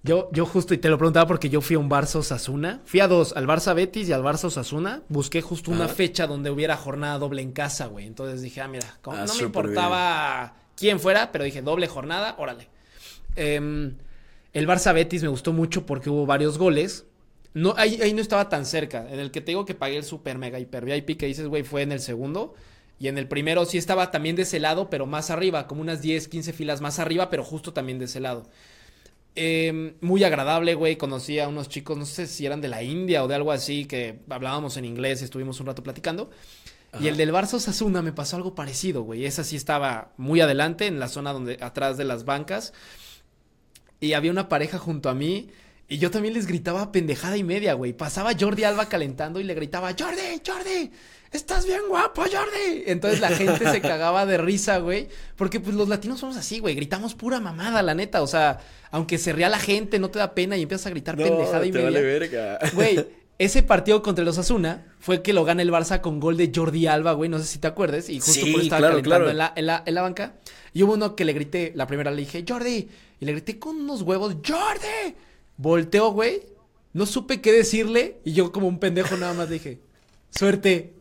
Yo, yo justo, y te lo preguntaba porque yo fui a un Barça Osasuna. Fui a dos, al Barça Betis y al Barça Osasuna. Busqué justo una fecha donde hubiera jornada doble en casa, güey. Entonces dije, ah, mira, como Ah, no me importaba quién fuera, pero dije, doble jornada, órale. Em, el Barça Betis me gustó mucho porque hubo varios goles. No, ahí, ahí no estaba tan cerca. En el que te digo que pagué el super mega hiper VIP que dices, güey, fue en el segundo. Y en el primero sí estaba también de ese lado, pero más arriba, como unas 10, 15 filas más arriba, pero justo también de ese lado. Eh, muy agradable, güey. Conocí a unos chicos, no sé si eran de la India o de algo así, que hablábamos en inglés y estuvimos un rato platicando. Y el del Barça Osasuna me pasó algo parecido, güey. Esa sí estaba muy adelante, en la zona donde, atrás de las bancas. Y había una pareja junto a mí. Y yo también les gritaba pendejada y media, güey. Pasaba Jordi Alba calentando y le gritaba, Jordi, Jordi, estás bien guapo, Jordi. Entonces la gente se cagaba de risa, güey. Porque pues los latinos somos así, güey. Gritamos pura mamada, la neta. O sea, aunque se ría la gente, no te da pena y empiezas a gritar pendejada y te media. vale verga. Güey, ese partido contra los Asuna fue que lo gana el Barça con gol de Jordi Alba, güey. No sé si te acuerdes. Y justo Sí, por claro, calentando claro. En, la, en, la, en la banca. Y hubo uno que le grité, la primera le dije, Jordi. Y le grité con unos huevos, Jordi. Volteó, güey. No supe qué decirle. Y yo como un pendejo nada más dije, suerte.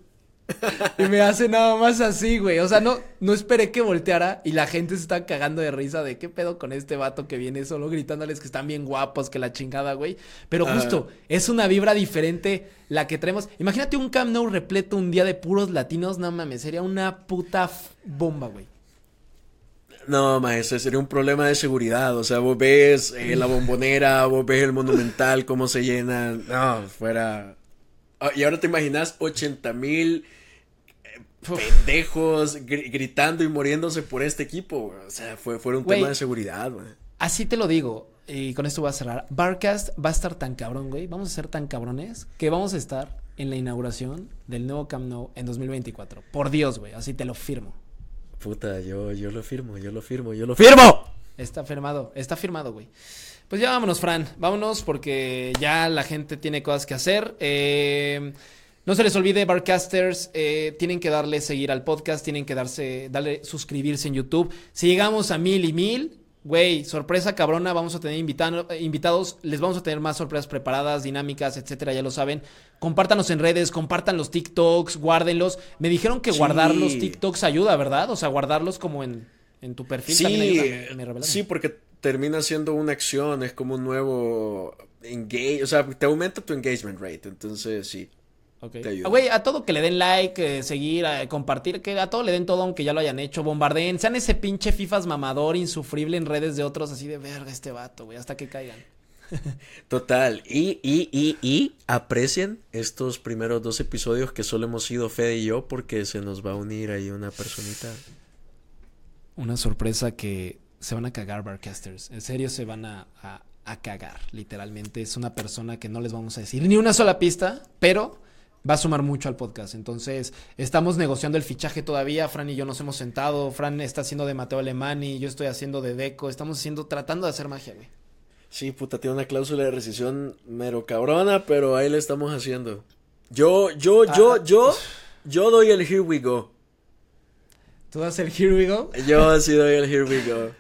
Y me hace nada más así, güey. O sea, no, no esperé que volteara y la gente se está cagando de risa de qué pedo con este vato que viene solo gritándoles que están bien guapos, que la chingada, güey. Pero Ajá. justo, es una vibra diferente la que traemos. Imagínate un Camp Nou repleto un día de puros latinos, no mames, sería una puta bomba, güey. No, ma, ese sería un problema de seguridad. O sea, vos ves eh, la bombonera, vos ves el monumental, cómo se llena. No, fuera. Ah, y ahora te imaginas 80 mil eh, pendejos gri- gritando y muriéndose por este equipo. O sea, fue, fue un tema de seguridad, güey. Así te lo digo, y con esto voy a cerrar. Barcast va a estar tan cabrón, güey. Vamos a ser tan cabrones que vamos a estar en la inauguración del nuevo Camp Nou en 2024. Por Dios, güey, así te lo firmo. Puta, yo, yo lo firmo, yo lo firmo, yo lo firmo. Está firmado, está firmado, güey. Pues ya vámonos, Fran. Vámonos porque ya la gente tiene cosas que hacer. Eh, no se les olvide, Barcasters, eh, tienen que darle seguir al podcast, tienen que darse, darle suscribirse en YouTube. Si llegamos a mil y mil, güey, sorpresa cabrona, vamos a tener eh, invitados, les vamos a tener más sorpresas preparadas, dinámicas, etcétera, ya lo saben. Compártanos en redes, compartan los TikToks, guárdenlos. Me dijeron que Sí. guardar los TikToks ayuda, ¿verdad? O sea, guardarlos como en, en tu perfil también Sí, ayuda. me- sí, porque termina siendo una acción, es como un nuevo engage, o sea, te aumenta tu engagement rate, entonces sí. Güey, a todo que le den like, eh, seguir, eh, compartir, que a todo le den todo aunque ya lo hayan hecho, bombardeen, sean ese pinche fifas mamador, insufrible en redes de otros, así de verga este vato, güey, hasta que caigan. Total, y, y, y, y aprecien estos primeros dos episodios que solo hemos sido Fede y yo porque se nos va a unir ahí una personita. Una sorpresa que se van a cagar, Barcasters. En serio se van a, a- a cagar, literalmente. Es una persona que no les vamos a decir ni una sola pista, pero va a sumar mucho al podcast. Entonces, estamos negociando el fichaje todavía. Fran y yo nos hemos sentado. Fran está haciendo de Mateo Alemani, yo estoy haciendo de Deco. Estamos haciendo, tratando de hacer magia, güey. Sí, puta, tiene una cláusula de rescisión mero cabrona, pero ahí le estamos haciendo. Yo, yo, yo, Ah. yo, yo doy el here we go. ¿Tú das el Here We Go? Yo sí doy el Here We Go.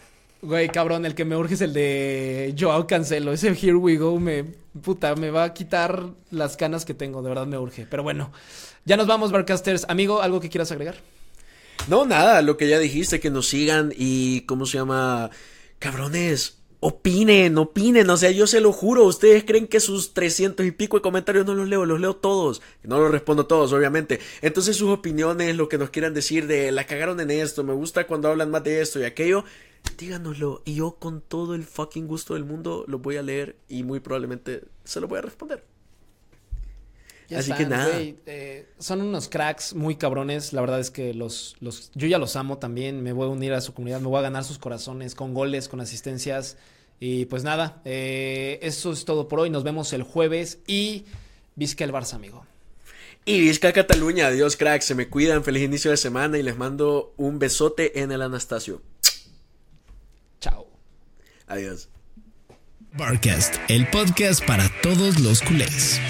Güey, cabrón, el que me urge es el de Joao Cancelo. Ese Here We Go me, puta, me va a quitar las canas que tengo. De verdad me urge. Pero bueno, ya nos vamos, Barcasters. Amigo, ¿algo que quieras agregar? No, nada, lo que ya dijiste, que nos sigan y, ¿cómo se llama? Cabrones, opinen, opinen, o sea, yo se lo juro, ustedes creen que sus 300 y pico de comentarios no los leo, los leo todos, no los respondo todos, obviamente. Entonces sus opiniones, lo que nos quieran decir de la cagaron en esto, me gusta cuando hablan más de esto y aquello, díganoslo y yo con todo el fucking gusto del mundo lo voy a leer y muy probablemente se lo voy a responder. Así que nada. Eh, son unos cracks muy cabrones. La verdad es que los, los, yo ya los amo también. Me voy a unir a su comunidad, me voy a ganar sus corazones con goles, con asistencias. Y pues nada, eh, eso es todo por hoy. Nos vemos el jueves y Vizca el Barça, amigo. Y Vizca Cataluña, adiós cracks, se me cuidan, feliz inicio de semana y les mando un besote en el Anastasio. Adiós. Barcast, el podcast para todos los culés.